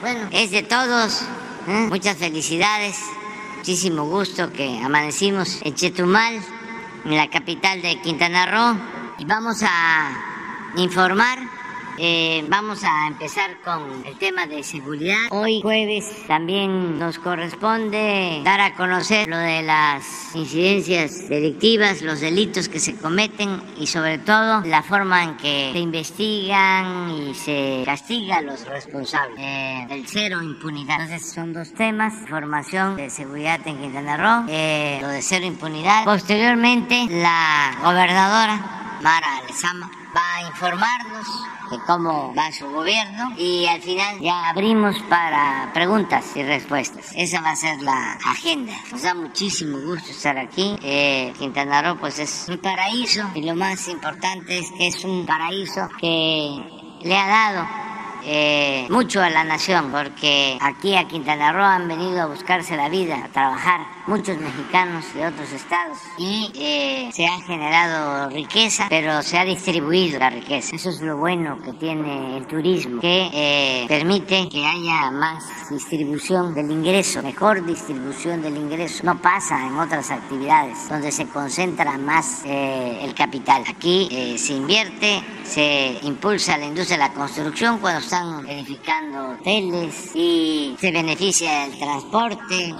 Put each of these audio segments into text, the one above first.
bueno, es de todos. ¿eh? Muchas felicidades, muchísimo gusto que amanecimos en Chetumal, en la capital de Quintana Roo, y vamos a informar eh, vamos a empezar con el tema de seguridad. Hoy jueves también nos corresponde dar a conocer lo de las incidencias delictivas, los delitos que se cometen y sobre todo la forma en que se investigan y se castiga a los responsables eh, del cero impunidad. Entonces son dos temas, formación de seguridad en Quintana Roo, eh, lo de cero impunidad. Posteriormente la gobernadora Mara Lezama va a informarnos de cómo va su gobierno y al final ya abrimos para preguntas y respuestas. Esa va a ser la agenda. Nos da muchísimo gusto estar aquí. Eh, Quintana Roo pues es un paraíso y lo más importante es que es un paraíso que le ha dado eh, mucho a la nación, porque aquí a Quintana Roo han venido a buscarse la vida, a trabajar muchos mexicanos de otros estados y eh, se ha generado riqueza, pero se ha distribuido la riqueza. Eso es lo bueno que tiene el turismo, que eh, permite que haya más distribución del ingreso, mejor distribución del ingreso. No pasa en otras actividades donde se concentra más el capital. Aquí se invierte, se impulsa la industria de la construcción cuando están edificando hoteles y se beneficia el transporte,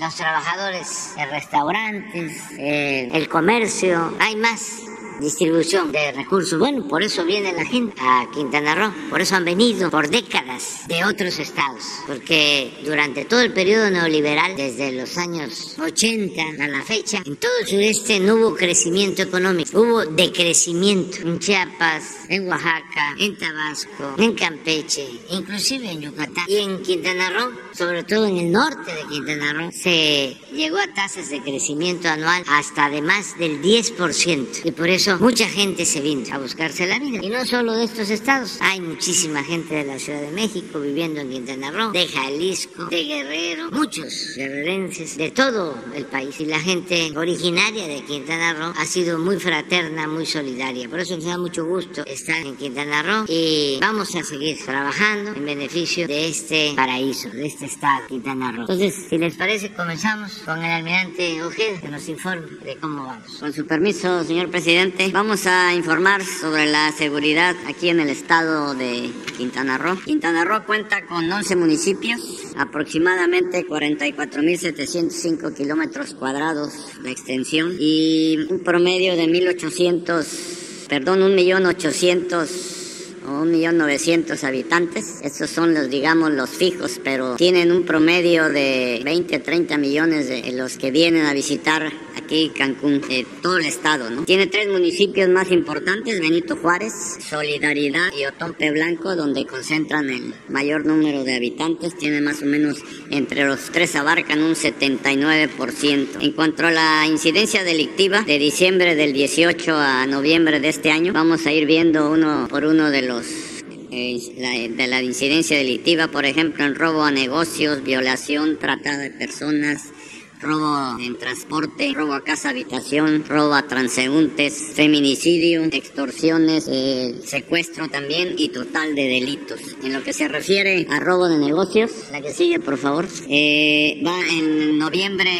los trabajadores de restaurantes, el comercio, hay más distribución de recursos. Bueno, por eso viene la gente a Quintana Roo, por eso han venido por décadas de otros estados, porque durante todo el periodo neoliberal, desde los años 80 a la fecha, en todo el sureste no hubo crecimiento económico, hubo decrecimiento en Chiapas, en Oaxaca, en Tabasco, en Campeche, inclusive en Yucatán. Y en Quintana Roo, sobre todo en el norte de Quintana Roo, se llegó a tasas de crecimiento anual hasta de más del 10% y por eso mucha gente se vino a buscarse la vida. Y no solo de estos estados, hay muchísima gente de la Ciudad de México viviendo en Quintana Roo, de Jalisco, de Guerrero, muchos guerrerenses de todo el país. Y la gente originaria de Quintana Roo ha sido muy fraterna, muy solidaria. Por eso nos da mucho gusto estar en Quintana Roo y vamos a seguir trabajando en beneficio de este paraíso, de este estado, Quintana Roo. Entonces, si les parece, comenzamos con el almirante Ojeda que nos informe de cómo vamos. Con su permiso, señor presidente Vamos a informar sobre la seguridad aquí en el estado de Quintana Roo. Quintana Roo cuenta con 11 municipios, aproximadamente 44.705 kilómetros cuadrados de extensión y un promedio de 1.800, perdón, 1.800 1.900.000 habitantes. Estos son los, digamos, los fijos, pero tienen un promedio de 20, 30 millones de los que vienen a visitar aquí Cancún, todo el estado, ¿no? Tiene tres municipios más importantes, Benito Juárez, Solidaridad y Otompe Blanco, donde concentran el mayor número de habitantes. Tiene más o menos, entre los tres abarcan un 79%. En cuanto a la incidencia delictiva, de diciembre del 18 a noviembre de este año, vamos a ir viendo uno por uno de los eh, de la incidencia delictiva, por ejemplo, en robo a negocios, violación, trata de personas, robo en transporte, robo a casa habitación, robo a transeúntes, feminicidio, extorsiones, eh, secuestro también y total de delitos. En lo que se refiere a robo de negocios, la que sigue por favor, eh, va en noviembre,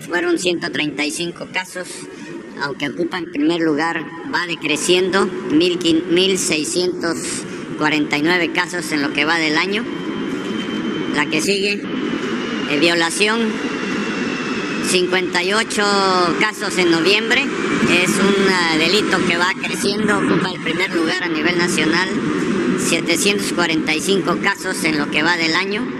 fueron 135 casos aunque ocupa en primer lugar, va decreciendo, 1.649 casos en lo que va del año. La que sigue, eh, violación, 58 casos en noviembre. Es un eh, delito que va creciendo, ocupa el primer lugar a nivel nacional. 745 casos en lo que va del año.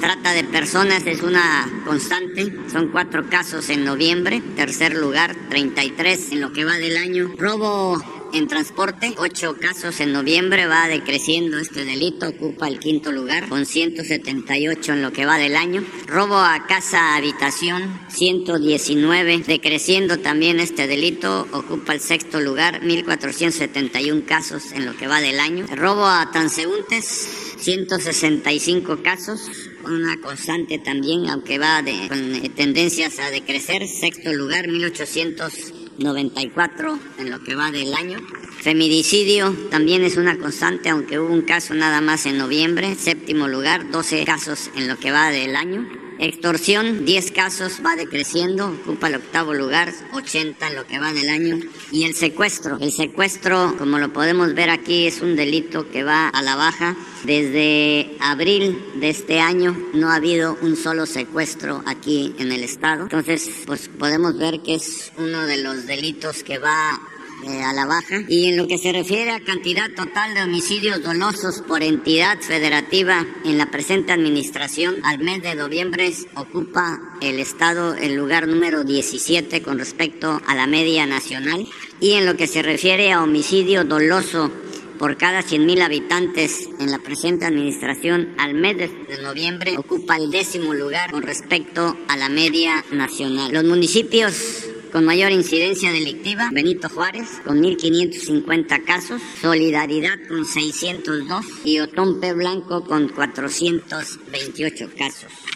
Trata de personas es una constante. Son cuatro casos en noviembre. Tercer lugar, 33 en lo que va del año. Robo en transporte, ocho casos en noviembre, va decreciendo este delito, ocupa el quinto lugar, con 178 en lo que va del año. Robo a casa habitación, 119, decreciendo también este delito, ocupa el sexto lugar, 1471 casos en lo que va del año. Robo a transeúntes, 165 casos, una constante también, aunque va de, con tendencias a decrecer. Sexto lugar, 1800 94 en lo que va del año. Feminicidio también es una constante, aunque hubo un caso nada más en noviembre, séptimo lugar, 12 casos en lo que va del año. Extorsión, 10 casos, va decreciendo, ocupa el octavo lugar, 80 en lo que va del año. Y el secuestro. El secuestro, como lo podemos ver aquí, es un delito que va a la baja. Desde abril de este año no ha habido un solo secuestro aquí en el estado. Entonces, pues podemos ver que es uno de los delitos que va eh, a la baja. Y en lo que se refiere a cantidad total de homicidios dolosos por entidad federativa en la presente administración, al mes de noviembre ocupa el Estado el lugar número 17 con respecto a la media nacional. Y en lo que se refiere a homicidio doloso por cada 100.000 habitantes en la presente administración al mes de noviembre ocupa el décimo lugar con respecto a la media nacional. Los municipios con mayor incidencia delictiva, Benito Juárez con 1.550 casos, Solidaridad con 602 y Otompe Blanco con 428 casos.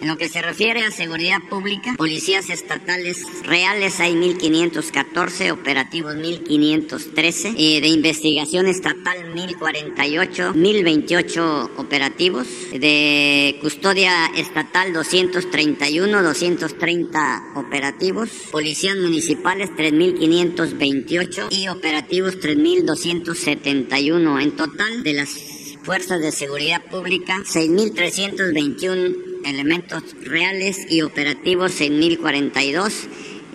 En lo que se refiere a seguridad pública, policías estatales reales hay 1.514, operativos 1.513, eh, de investigación estatal 1.048, 1.028 operativos, de custodia estatal 231, 230 operativos, policías municipales 3.528 y operativos 3.271. En total, de las fuerzas de seguridad pública, 6.321 elementos reales y operativos en 1042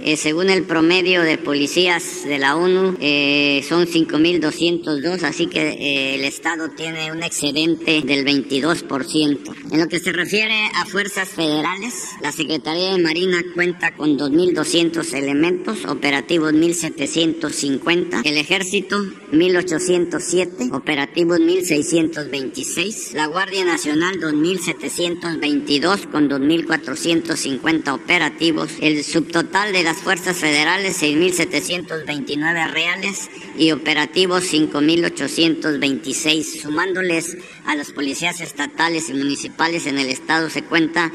eh, según el promedio de policías de la ONU, eh, son 5.202, así que eh, el Estado tiene un excedente del 22%. En lo que se refiere a fuerzas federales, la Secretaría de Marina cuenta con 2.200 elementos, operativos 1.750, el Ejército 1.807, operativos 1.626, la Guardia Nacional 2.722 con 2.450 operativos, el subtotal de la fuerzas federales 6.729 reales y operativos 5.826. Sumándoles a las policías estatales y municipales en el estado se cuenta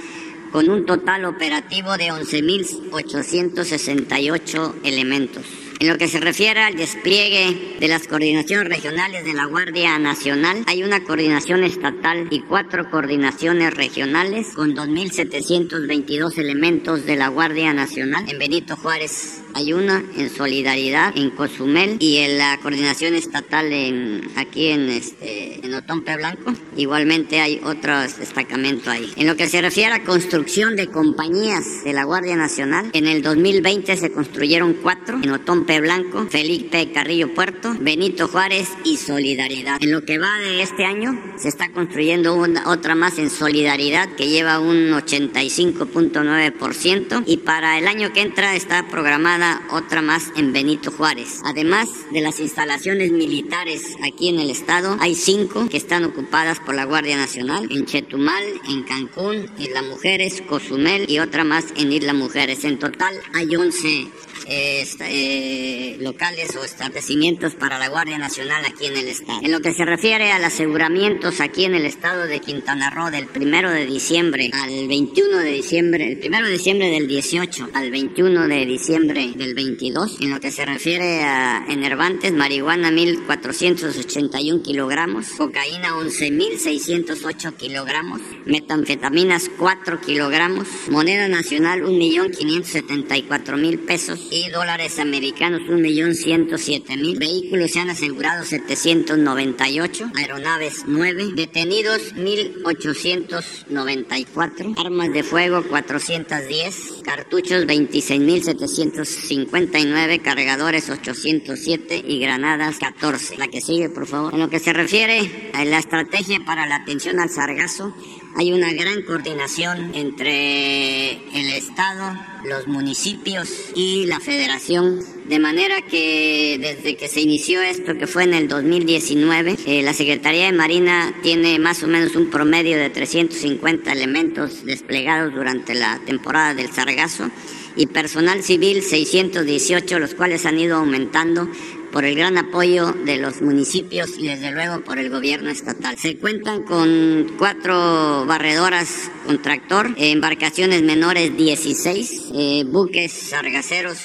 con un total operativo de 11.868 elementos. En lo que se refiere al despliegue de las coordinaciones regionales de la Guardia Nacional, hay una coordinación estatal y cuatro coordinaciones regionales con 2.722 elementos de la Guardia Nacional. En Benito Juárez hay una, en Solidaridad, en Cozumel y en la coordinación estatal en, aquí en, este, en Otompe Blanco. Igualmente hay otro destacamento ahí. En lo que se refiere a construcción de compañías de la Guardia Nacional, en el 2020 se construyeron cuatro en Otompe Blanco, Felipe Carrillo Puerto, Benito Juárez y Solidaridad. En lo que va de este año, se está construyendo una, otra más en Solidaridad que lleva un 85.9% y para el año que entra está programada otra más en Benito Juárez. Además de las instalaciones militares aquí en el estado, hay cinco que están ocupadas por la Guardia Nacional en Chetumal, en Cancún, Isla Mujeres, Cozumel y otra más en Isla Mujeres. En total hay 11 eh, locales o establecimientos para la Guardia Nacional aquí en el estado. En lo que se refiere al aseguramientos aquí en el estado de Quintana Roo del primero de diciembre al 21 de diciembre, el primero de diciembre del 18 al 21 de diciembre del 22, en lo que se refiere a enervantes, marihuana 1481 kilogramos, cocaína 11.608 kilogramos, metanfetaminas 4 kilogramos, moneda nacional 1.574.000 pesos y dólares americanos 1.107.000. Vehículos se han asegurado 798, aeronaves 9, detenidos 1.894, armas de fuego 410, cartuchos 26.759, cargadores 807 y granadas 14. La que sigue, por favor. En lo que se refiere a la estrategia para la atención al sargazo, hay una gran coordinación entre el Estado, los municipios y la Federación, de manera que desde que se inició esto, que fue en el 2019, eh, la Secretaría de Marina tiene más o menos un promedio de 350 elementos desplegados durante la temporada del sargazo y personal civil 618, los cuales han ido aumentando por el gran apoyo de los municipios y desde luego por el gobierno estatal. Se cuentan con cuatro barredoras con tractor, embarcaciones menores 16, eh, buques sargaceros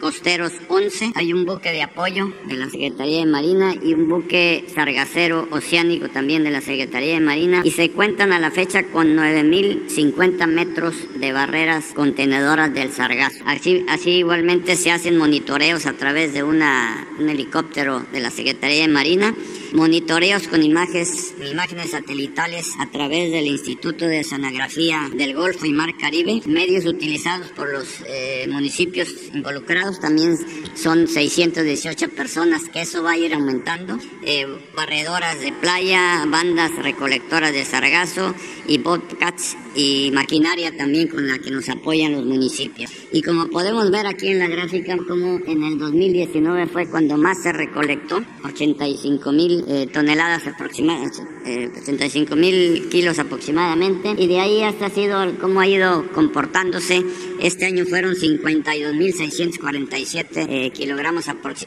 costeros 11. Hay un buque de apoyo de la Secretaría de Marina y un buque sargacero oceánico también de la Secretaría de Marina. Y se cuentan a la fecha con 9.050 metros de barreras contenedoras del sargazo. Así, igualmente se hacen monitoreos a través de una, un helicóptero de la Secretaría de Marina monitoreos con imágenes, imágenes satelitales a través del Instituto de Oceanografía del Golfo y Mar Caribe, medios utilizados por los eh, municipios involucrados, también son 618 personas, que eso va a ir aumentando, eh, barredoras de playa, bandas recolectoras de sargazo y bobcats y maquinaria también con la que nos apoyan los municipios. Y como podemos ver aquí en la gráfica, como en el 2019 fue cuando más se recolectó, 85 mil eh, toneladas aproximadamente, eh, 85 mil kilos aproximadamente, y de ahí hasta ha sido cómo ha ido comportándose. Este año fueron 52.647 eh, kilogramos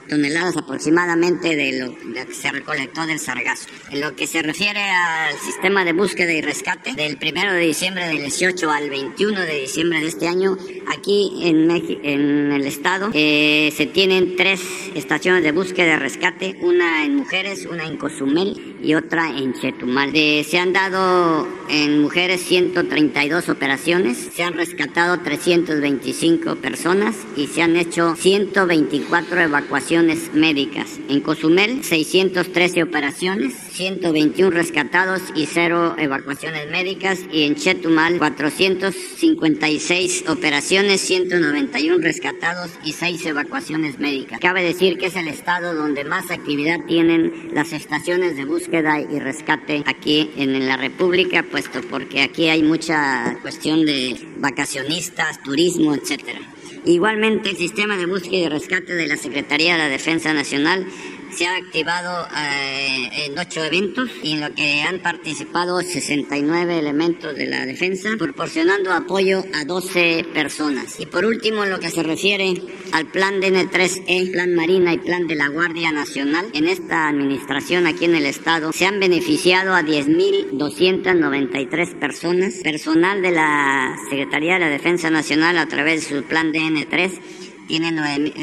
toneladas aproximadamente de lo, de que se recolectó del sargazo. En lo que se refiere al sistema de búsqueda y rescate, del 1 de diciembre del 18 al 21 de diciembre de este año, aquí en, en el estado eh, se tienen tres estaciones de búsqueda y rescate, una en mujeres, una en Cozumel y otra en Chetumal. se han dado en mujeres 132 operaciones, se han rescatado 325 personas y se han hecho 124 evacuaciones médicas. En Cozumel 613 operaciones, 121 rescatados y 0 evacuaciones médicas y en Chetumal 456 operaciones, 191 rescatados y 6 evacuaciones médicas. Cabe decir que es el estado donde más actividad tienen las estaciones de búsqueda y rescate aquí en la República, puesto porque aquí hay mucha cuestión de vacacionistas, turismo, etcétera. Igualmente, el sistema de búsqueda y rescate de la Secretaría de la Defensa Nacional se ha activado eh, en ocho eventos y en lo que han participado 69 elementos de la defensa, proporcionando apoyo a 12 personas. Y por último, en lo que se refiere al plan DN3E, plan Marina y plan de la Guardia Nacional, en esta administración aquí en el Estado se han beneficiado a 10.293 personas, personal de la Secretaría de la Defensa Nacional a través de su plan DN3 tiene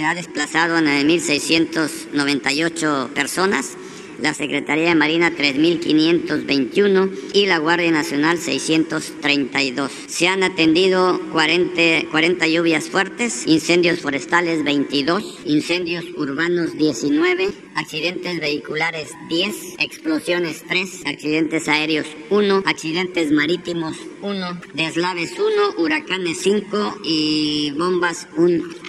ha desplazado a 9.698 personas, la Secretaría de Marina 3.521 y la Guardia Nacional 632. Se han atendido 40, 40 lluvias fuertes, incendios forestales 22, incendios urbanos 19, accidentes vehiculares 10, explosiones 3, accidentes aéreos 1, accidentes marítimos 1, deslaves 1, huracanes 5 y bombas 1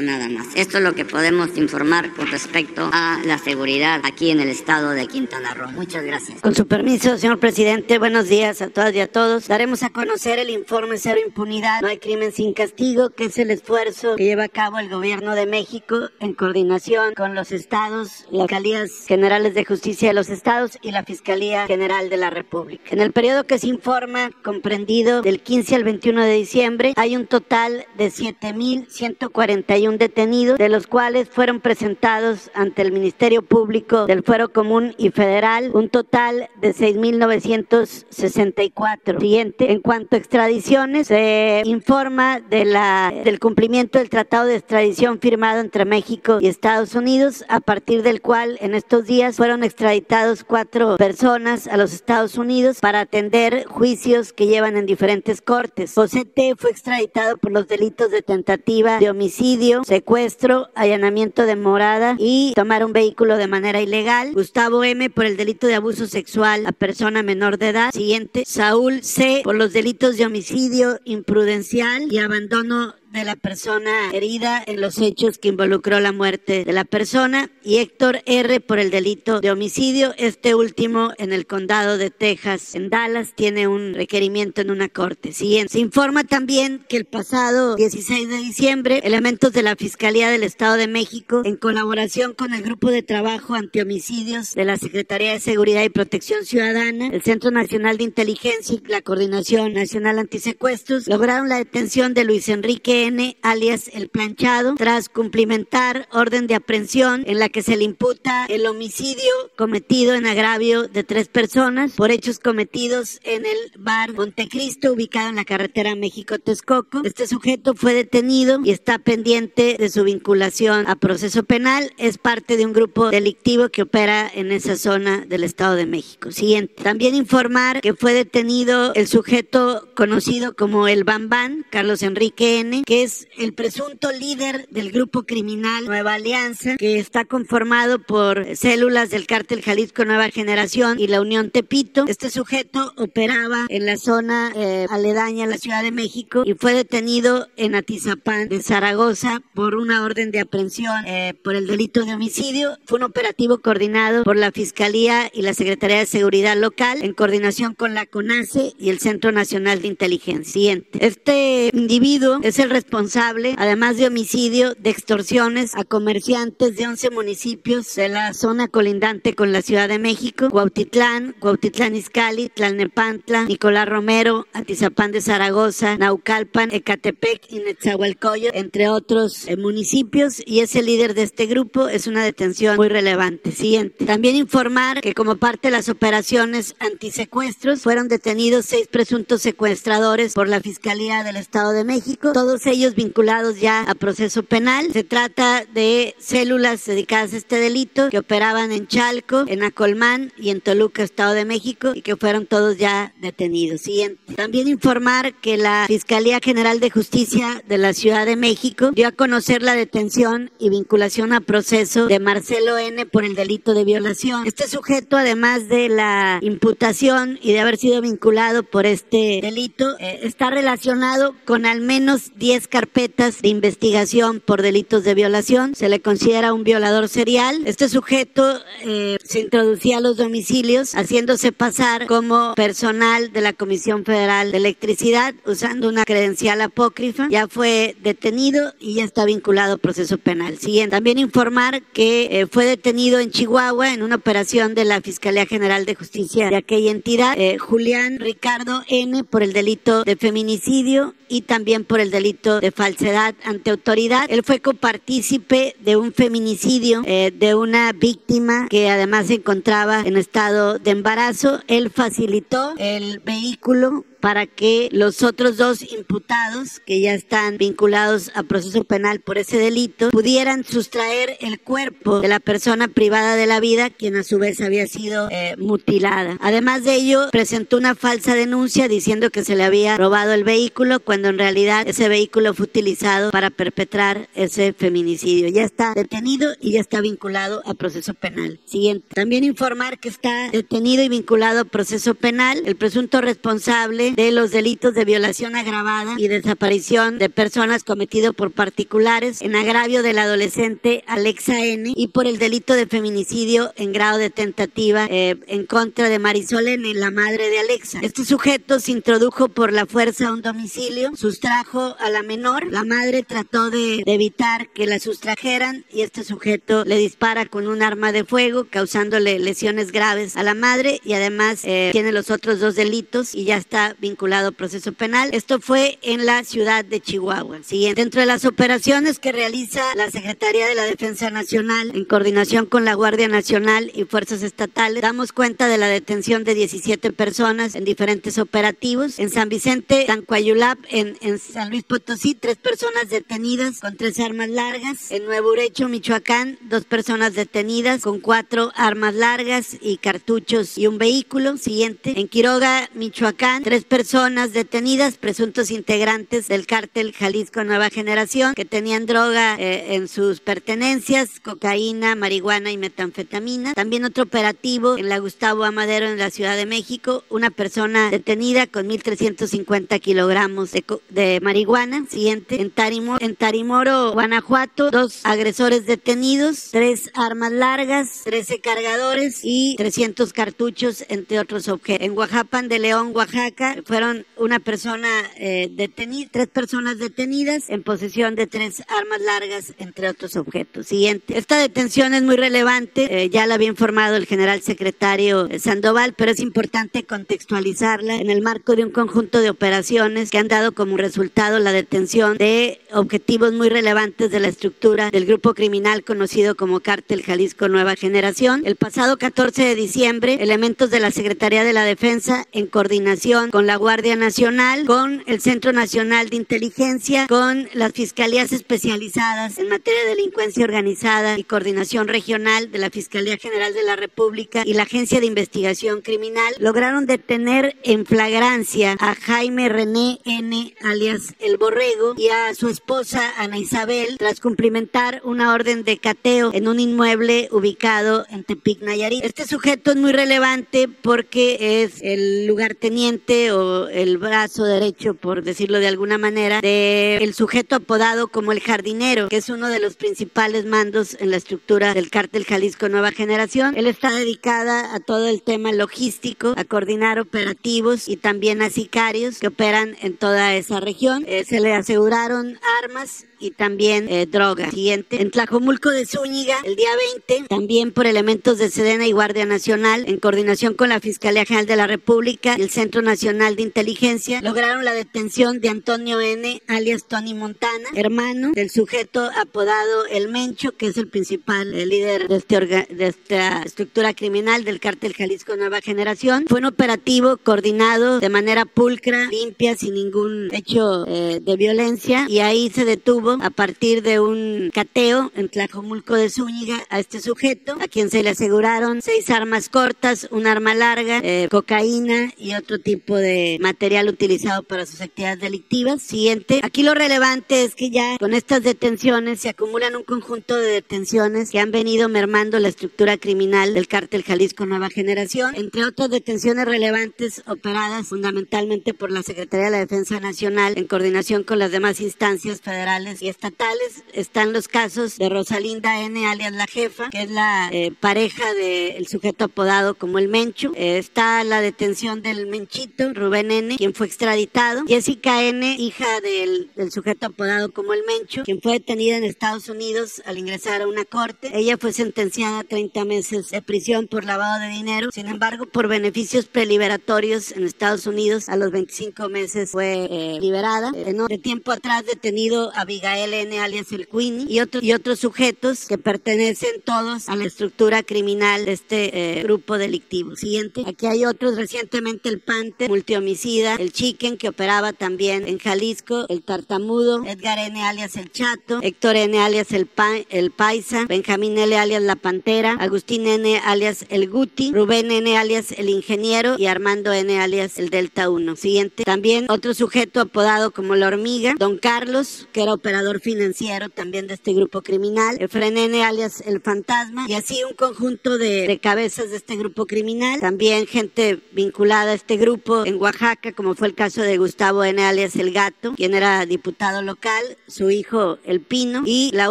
nada más. Esto es lo que podemos informar con respecto a la seguridad aquí en el estado de Quintana Roo. Muchas gracias. Con su permiso, señor presidente, buenos días a todas y a todos. Daremos a conocer el informe Cero Impunidad, No hay crimen sin castigo, que es el esfuerzo que lleva a cabo el gobierno de México en coordinación con los estados, las alcaldías generales de justicia de los estados y la Fiscalía General de la República. En el periodo que se informa, comprendido del 15 al 21 de diciembre, hay un total de 7.140 41 detenidos, de los cuales fueron presentados ante el Ministerio Público del Fuero Común y Federal un total de 6.964. Siguiente, en cuanto a extradiciones, se informa de la, del cumplimiento del Tratado de Extradición firmado entre México y Estados Unidos, a partir del cual en estos días fueron extraditados cuatro personas a los Estados Unidos para atender juicios que llevan en diferentes cortes. José T. fue extraditado por los delitos de tentativa de homicidio secuestro, allanamiento de morada y tomar un vehículo de manera ilegal. Gustavo M por el delito de abuso sexual a persona menor de edad. Siguiente, Saúl C por los delitos de homicidio imprudencial y abandono de la persona herida en los hechos que involucró la muerte de la persona y Héctor R por el delito de homicidio, este último en el condado de Texas, en Dallas, tiene un requerimiento en una corte. Siguiente. Se informa también que el pasado 16 de diciembre, elementos de la Fiscalía del Estado de México, en colaboración con el Grupo de Trabajo Antihomicidios de la Secretaría de Seguridad y Protección Ciudadana, el Centro Nacional de Inteligencia y la Coordinación Nacional Antisecuestros, lograron la detención de Luis Enrique Enrique N., alias El Planchado, tras cumplimentar orden de aprehensión en la que se le imputa el homicidio cometido en agravio de tres personas por hechos cometidos en el bar Montecristo, ubicado en la carretera México-Texcoco. Este sujeto fue detenido y está pendiente de su vinculación a proceso penal. Es parte de un grupo delictivo que opera en esa zona del Estado de México. Siguiente. También informar que fue detenido el sujeto conocido como el Bambán, Carlos Enrique N., que es el presunto líder del grupo criminal Nueva Alianza, que está conformado por células del cártel Jalisco Nueva Generación y la Unión Tepito. Este sujeto operaba en la zona eh, aledaña a la Ciudad de México y fue detenido en Atizapán de Zaragoza por una orden de aprehensión eh, por el delito de homicidio. Fue un operativo coordinado por la Fiscalía y la Secretaría de Seguridad Local en coordinación con la CONACE y el Centro Nacional de Inteligencia. Este individuo es el responsable, además de homicidio, de extorsiones a comerciantes de 11 municipios de la zona colindante con la Ciudad de México, Cuautitlán, Cuautitlán Izcalli, Tlalnepantla, Nicolás Romero, Atizapán de Zaragoza, Naucalpan, Ecatepec y Netzahualcoyo, entre otros eh, municipios, y es el líder de este grupo. Es una detención muy relevante. Siguiente. También informar que como parte de las operaciones antisecuestros fueron detenidos seis presuntos secuestradores por la Fiscalía del Estado de México, todos ellos vinculados ya a proceso penal. Se trata de células dedicadas a este delito que operaban en Chalco, en Acolmán y en Toluca, Estado de México, y que fueron todos ya detenidos. Siguiente. También informar que la Fiscalía General de Justicia de la Ciudad de México dio a conocer la detención y vinculación a proceso de Marcelo N por el delito de violación. Este sujeto, además de la imputación y de haber sido vinculado por este delito, eh, está relacionado con al menos 10 carpetas de investigación por delitos de violación. Se le considera un violador serial. Este sujeto eh, se introducía a los domicilios haciéndose pasar como personal de la Comisión Federal de Electricidad usando una credencial apócrifa. Ya fue detenido y ya está vinculado a proceso penal. Siguiente. También informar que eh, fue detenido en Chihuahua en una operación de la Fiscalía General de Justicia de aquella entidad, eh, Julián Ricardo N por el delito de feminicidio y también por el delito de falsedad ante autoridad. Él fue copartícipe de un feminicidio eh, de una víctima que además se encontraba en estado de embarazo. Él facilitó el vehículo para que los otros dos imputados que ya están vinculados a proceso penal por ese delito pudieran sustraer el cuerpo de la persona privada de la vida, quien a su vez había sido eh, mutilada. Además de ello, presentó una falsa denuncia diciendo que se le había robado el vehículo cuando en realidad ese vehículo fue utilizado para perpetrar ese feminicidio. Ya está detenido y ya está vinculado a proceso penal. Siguiente. También informar que está detenido y vinculado a proceso penal el presunto responsable de los delitos de violación agravada y desaparición de personas cometidos por particulares en agravio del adolescente Alexa N y por el delito de feminicidio en grado de tentativa eh, en contra de Marisol N, la madre de Alexa. Este sujeto se introdujo por la fuerza a un domicilio, sustrajo a la menor, la madre trató de, evitar que la sustrajeran y este sujeto le dispara con un arma de fuego causándole lesiones graves a la madre y además eh, tiene los otros dos delitos y ya está vinculado a proceso penal. Esto fue en la ciudad de Chihuahua. Siguiente. Dentro de las operaciones que realiza la Secretaría de la Defensa Nacional en coordinación con la Guardia Nacional y fuerzas estatales, damos cuenta de la detención de 17 personas en diferentes operativos. En San Vicente, Tancuayulap, en, en San Luis Potosí, tres personas detenidas con tres armas largas. En Nuevo Urecho, Michoacán, dos personas detenidas con cuatro armas largas y cartuchos y un vehículo. Siguiente. En Quiroga, Michoacán, tres personas detenidas, presuntos integrantes del cártel Jalisco Nueva Generación, que tenían droga eh, en sus pertenencias, cocaína, marihuana y metanfetamina. También otro operativo en la Gustavo Amadero en la Ciudad de México, una persona detenida con 1.350 kilogramos de, de, marihuana. Siguiente, en Tarimoro, en Tarimoro, Guanajuato, dos agresores detenidos, tres armas largas, 13 cargadores y 300 cartuchos, entre otros objetos. En Oaxaca de León, Oaxaca. Fueron una persona eh, detenida, tres personas detenidas en posesión de tres armas largas, entre otros objetos. Siguiente. Esta detención es muy relevante, eh, ya la había informado el general secretario eh, Sandoval, pero es importante contextualizarla en el marco de un conjunto de operaciones que han dado como resultado la detención de objetivos muy relevantes de la estructura del grupo criminal conocido como Cártel Jalisco Nueva Generación. El pasado 14 de diciembre, elementos de la Secretaría de la Defensa, en coordinación con la Guardia Nacional, con el Centro Nacional de Inteligencia, con las fiscalías especializadas en materia de delincuencia organizada y coordinación regional de la Fiscalía General de la República y la Agencia de Investigación Criminal, lograron detener en flagrancia a Jaime René N, alias El Borrego, y a su esposa Ana Isabel, tras cumplimentar una orden de cateo en un inmueble ubicado en Tepic, Nayarit. Este sujeto es muy relevante porque es el lugarteniente el brazo derecho, por decirlo de alguna manera, de el sujeto apodado como el jardinero, que es uno de los principales mandos en la estructura del cártel Jalisco Nueva Generación. Él está dedicada a todo el tema logístico, a coordinar operativos y también a sicarios que operan en toda esa región. Eh, se le aseguraron armas y también eh, droga. Siguiente. En Tlajomulco de Zúñiga, el día 20, también por elementos de Sedena y Guardia Nacional, en coordinación con la Fiscalía General de la República y el Centro Nacional de Inteligencia, lograron la detención de Antonio N., alias Tony Montana, hermano del sujeto apodado El Mencho, que es el principal eh, líder de, este de esta estructura criminal del cártel Jalisco Nueva Generación. Fue un operativo coordinado de manera pulcra, limpia, sin ningún hecho eh, de violencia, y ahí se detuvo a partir de un cateo en Tlajomulco de Zúñiga a este sujeto, a quien se le aseguraron seis armas cortas, un arma larga, eh, cocaína y otro tipo de material utilizado para sus actividades delictivas. Siguiente. Aquí lo relevante es que ya con estas detenciones se acumulan un conjunto de detenciones que han venido mermando la estructura criminal del cártel Jalisco Nueva Generación, entre otras detenciones relevantes operadas fundamentalmente por la Secretaría de la Defensa Nacional en coordinación con las demás instancias federales estatales. Están los casos de Rosalinda N, alias la jefa, que es la eh, pareja del sujeto apodado como el Mencho. Eh, está la detención del Menchito, Rubén N, quien fue extraditado. Jessica N, hija del, del sujeto apodado como el Mencho, quien fue detenida en Estados Unidos al ingresar a una corte. Ella fue sentenciada a 30 meses de prisión por lavado de dinero. Sin embargo, por beneficios preliberatorios en Estados Unidos, a los 25 meses fue eh, liberada. de tiempo atrás detenido a Abigail N. alias el Queen y otros, y otros sujetos que pertenecen todos a la estructura criminal de este eh, grupo delictivo. Siguiente. Aquí hay otros recientemente el Pante, multihomicida, el Chicken que operaba también en Jalisco, el Tartamudo, Edgar N. alias el Chato, Héctor N. alias el, el Paisa, Benjamín L. alias la Pantera, Agustín N. alias el Guti, Rubén N. alias el Ingeniero y Armando N. alias el Delta 1. Siguiente. También otro sujeto apodado como la Hormiga, Don Carlos, que era operador financiero también de este grupo criminal, Efren N alias El Fantasma, y así un conjunto de, de, cabezas de este grupo criminal, también gente vinculada a este grupo en Oaxaca, como fue el caso de Gustavo N alias El Gato, quien era diputado local, su hijo El Pino, y la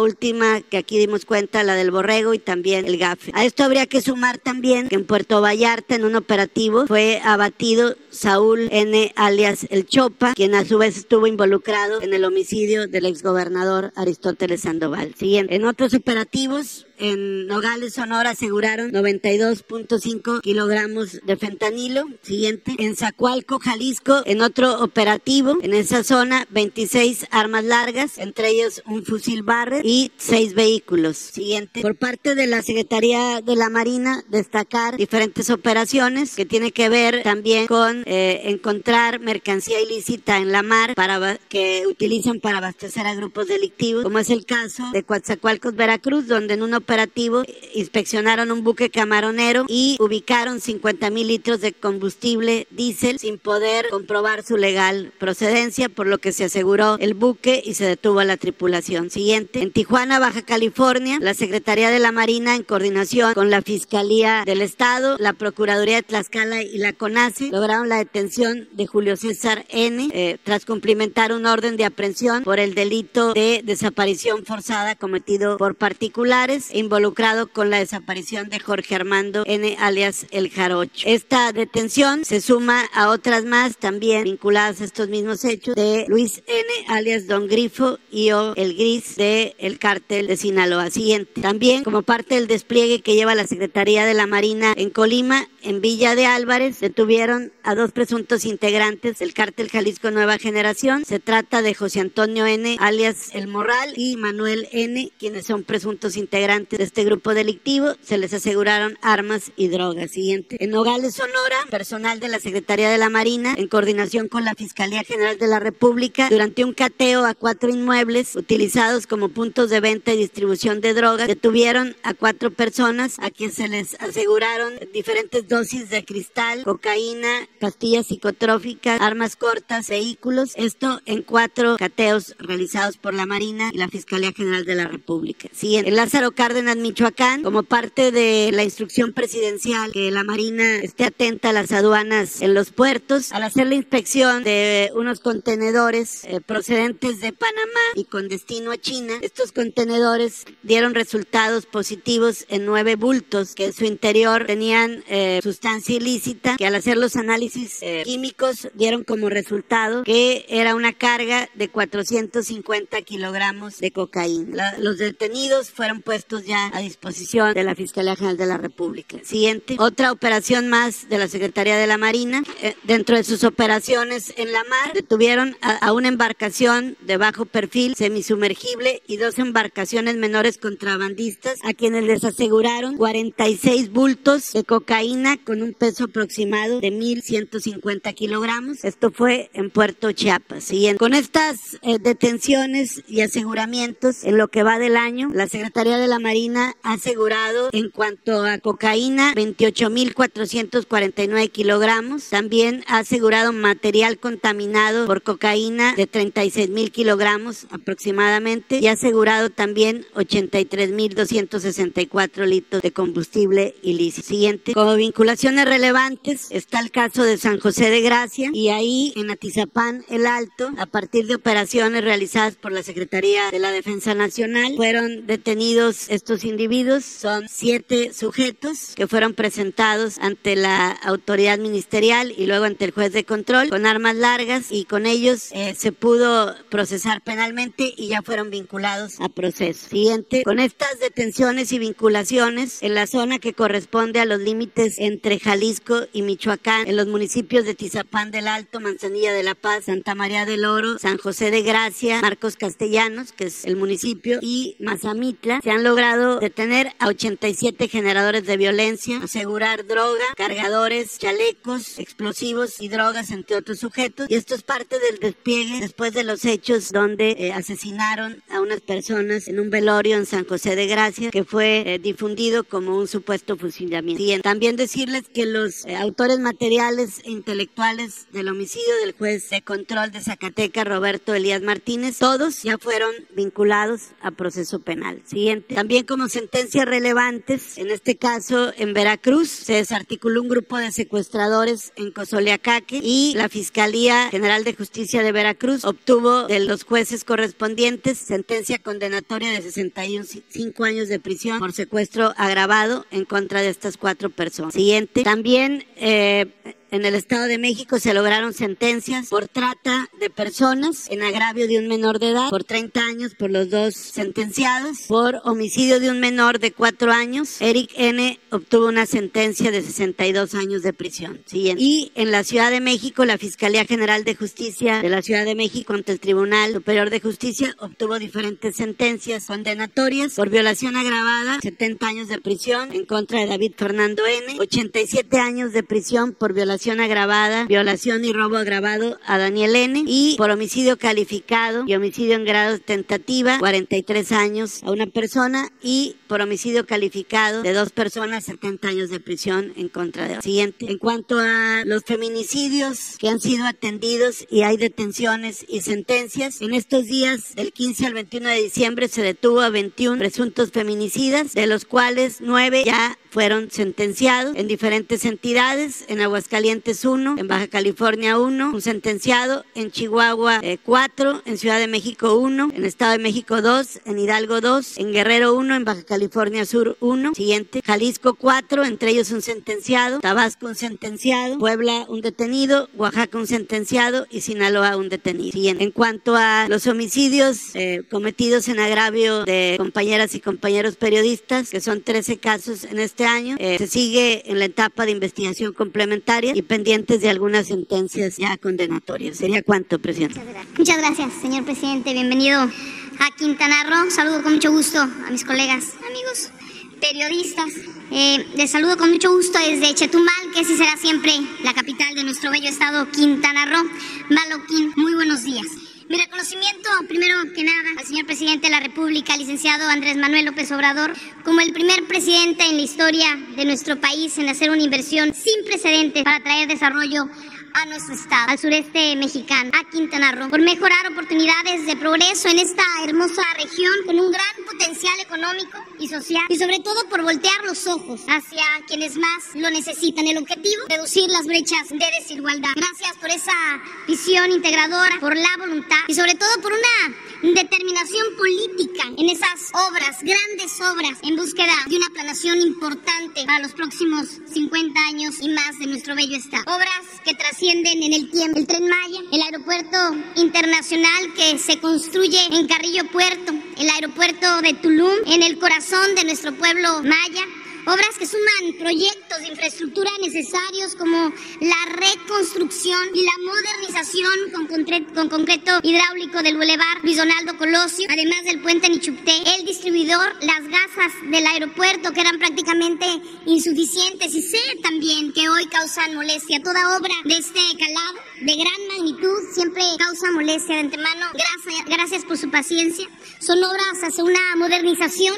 última que aquí dimos cuenta, la del Borrego y también el Gafe. A esto habría que sumar también que en Puerto Vallarta, en un operativo, fue abatido Saúl N alias El Chopa, quien a su vez estuvo involucrado en el homicidio del ex gobernador Aristóteles Sandoval. Siguiente. En otros operativos, en Nogales, Sonora, aseguraron 92.5 kilogramos de fentanilo. Siguiente. En Zacualco, Jalisco, en otro operativo, en esa zona, 26 armas largas, entre ellos un fusil Barrett y seis vehículos. Siguiente. Por parte de la Secretaría de la Marina, destacar diferentes operaciones que tiene que ver también con eh, encontrar mercancía ilícita en la mar para que utilizan para abastecer a grupos delictivos, como es el caso de Coatzacoalcos, Veracruz, donde en un operativo inspeccionaron un buque camaronero y ubicaron 50 mil litros de combustible diésel sin poder comprobar su legal procedencia, por lo que se aseguró el buque y se detuvo a la tripulación. Siguiente, en Tijuana, Baja California, la Secretaría de la Marina, en coordinación con la Fiscalía del Estado, la Procuraduría de Tlaxcala y la CONACE, lograron la detención de Julio César N. Eh, tras cumplimentar un orden de aprehensión por el delito de desaparición forzada cometido por particulares involucrado con la desaparición de Jorge Armando N. alias El Jarocho. Esta detención se suma a otras más también vinculadas a estos mismos hechos de Luis N. alias Don Grifo y o El Gris de el cártel de Sinaloa. Siguiente. También como parte del despliegue que lleva la Secretaría de la Marina en Colima, en Villa de Álvarez, detuvieron a dos presuntos integrantes del cártel Jalisco Nueva Generación. Se trata de José Antonio N. alias El Morral y Manuel N., quienes son presuntos integrantes de este grupo delictivo. Se les aseguraron armas y drogas. Siguiente. En Nogales, Sonora, personal de la Secretaría de la Marina, en coordinación con la Fiscalía General de la República, durante un cateo a cuatro inmuebles utilizados como puntos de venta y distribución de drogas, detuvieron a cuatro personas a quienes se les aseguraron diferentes dosis de cristal, cocaína, pastillas psicotróficas, armas cortas, vehículos. Esto en cuatro cateos realizados por la Marina y la Fiscalía General de la República. Siguiente. En Lázaro Cárdenas, Michoacán, como parte de la instrucción presidencial que la Marina esté atenta a las aduanas en los puertos, al hacer la inspección de unos contenedores eh, procedentes de Panamá y con destino a China, estos contenedores dieron resultados positivos en nueve bultos que en su interior tenían eh, sustancia ilícita que al hacer los análisis eh, químicos dieron como resultado que era una carga de 450 kilogramos de cocaína. los detenidos fueron puestos ya a disposición de la Fiscalía General de la República. Siguiente, otra operación más de la Secretaría de la Marina. Eh, dentro de sus operaciones en la mar, detuvieron a, una embarcación de bajo perfil semisumergible y dos embarcaciones menores contrabandistas a quienes les aseguraron 46 bultos de cocaína con un peso aproximado de 1.150 kilogramos. Esto fue en Puerto Chiapas. Y con estas eh, detenciones y aseguramientos en lo que va del año, la Secretaría de la Marina ha asegurado en cuanto a cocaína 28.449 kilogramos. También ha asegurado material contaminado por cocaína de 36.000 kilogramos aproximadamente y ha asegurado también 83.264 litros de combustible ilícito. Siguiente. Como vinculaciones relevantes está el caso de San José de Gracia y ahí en Atizapán el Alto, a partir de operaciones realizadas por la Secretaría de la Defensa Nacional, fueron detenidos estos individuos. Son siete sujetos que fueron presentados ante la autoridad ministerial y luego ante el juez de control con armas largas y con ellos eh, se pudo procesar penalmente y ya fueron vinculados a proceso. Siguiente, con estas detenciones y vinculaciones en la zona que corresponde a los límites entre Jalisco y Michoacán, en los municipios de Tizapán del Alto, Manzanilla de la Paz, Santa María del Oro, San José de Gracia, Marcos Castellanos, que es el municipio, y Mazamitla, se han logrado detener a 87 generadores de violencia, asegurar droga, cargadores, chalecos, explosivos y drogas, entre otros sujetos. Y esto es parte del despliegue después de los hechos donde eh, asesinaron a unas personas en un velorio en San José de Gracia, que fue eh, difundido como un supuesto fusilamiento. Y también decirles que los eh, autores materiales e intelectuales del homicidio del juez de control de Zacatecas, Roberto Elías Martínez, todos ya fueron vinculados a proceso penal. Siguiente. También como sentencias relevantes, en este caso en Veracruz, se desarticuló un grupo de secuestradores en Cozoleacaque y la Fiscalía General de Justicia de Veracruz obtuvo de los jueces correspondientes sentencia condenatoria de 65 años de prisión por secuestro agravado en contra de estas cuatro personas. Siguiente. También eh, en el Estado de México se lograron sentencias por trata de personas en agravio de un menor de edad por 30 años por los dos sentenciados. Por homicidio de un menor de 4 años, Eric N. obtuvo una sentencia de 62 años de prisión. Siguiente. Y en la Ciudad de México, la Fiscalía General de Justicia de la Ciudad de México ante el Tribunal Superior de Justicia obtuvo diferentes sentencias condenatorias por violación agravada, 70 años de prisión en contra de David Fernando N., 87 años de prisión por violación agravada, violación y robo agravado a Daniel N. y por homicidio calificado y homicidio en grado tentativa, 43 años a una persona y por homicidio calificado de dos personas, 70 años de prisión en contra de siguiente. En cuanto a los feminicidios que han sido atendidos y hay detenciones y sentencias, en estos días del 15 al 21 de diciembre se detuvo a 21 presuntos feminicidas, de los cuales nueve ya fueron sentenciados en diferentes entidades. En Aguascalientes Aguascalientes 1, en Baja California 1, un sentenciado, en Chihuahua 4, eh, en Ciudad de México 1, en Estado de México 2, en Hidalgo 2, en Guerrero 1, en Baja California Sur 1, siguiente, Jalisco 4, entre ellos un sentenciado, Tabasco un sentenciado, Puebla un detenido, Oaxaca un sentenciado y Sinaloa un detenido. Siguiente. En cuanto a los homicidios eh, cometidos en agravio de compañeras y compañeros periodistas, que son 13 casos en este año, eh, se sigue en la etapa de investigación complementaria y pendientes de algunas sentencias ya condenatorias. ¿Sería cuánto, presidente? Muchas gracias, señor presidente. Bienvenido a Quintana Roo. Saludo con mucho gusto a mis colegas, amigos periodistas. Eh, les saludo con mucho gusto desde Chetumal, que así será siempre la capital de nuestro bello estado Quintana Roo. Maloquín, muy buenos días. Mi reconocimiento, primero que nada, al señor presidente de la República, licenciado Andrés Manuel López Obrador, como el primer presidente en la historia de nuestro país en hacer una inversión sin precedentes para traer desarrollo a nuestro estado, al sureste mexicano, a Quintana Roo, por mejorar oportunidades de progreso en esta hermosa región con un gran potencial económico y social y sobre todo por voltear los ojos hacia quienes más lo necesitan. El objetivo, reducir las brechas de desigualdad. Gracias por esa visión integradora, por la voluntad y sobre todo por una determinación política en esas obras, grandes obras, en búsqueda de una planación importante para los próximos 50 años y más de nuestro bello estado. Obras que trascienden en el tiempo. El tren Maya, el aeropuerto internacional que se construye en Carrillo Puerto, el aeropuerto de Tulum, en el corazón de nuestro pueblo maya, Obras que suman proyectos de infraestructura necesarios como la reconstrucción y la modernización con, con concreto hidráulico del Boulevard Luis Donaldo Colosio, además del puente Nichupté, el distribuidor, las gasas del aeropuerto que eran prácticamente insuficientes y sé también que hoy causan molestia. Toda obra de este calado, de gran magnitud, siempre causa molestia de antemano. Gracias, gracias por su paciencia. Son obras hacia una modernización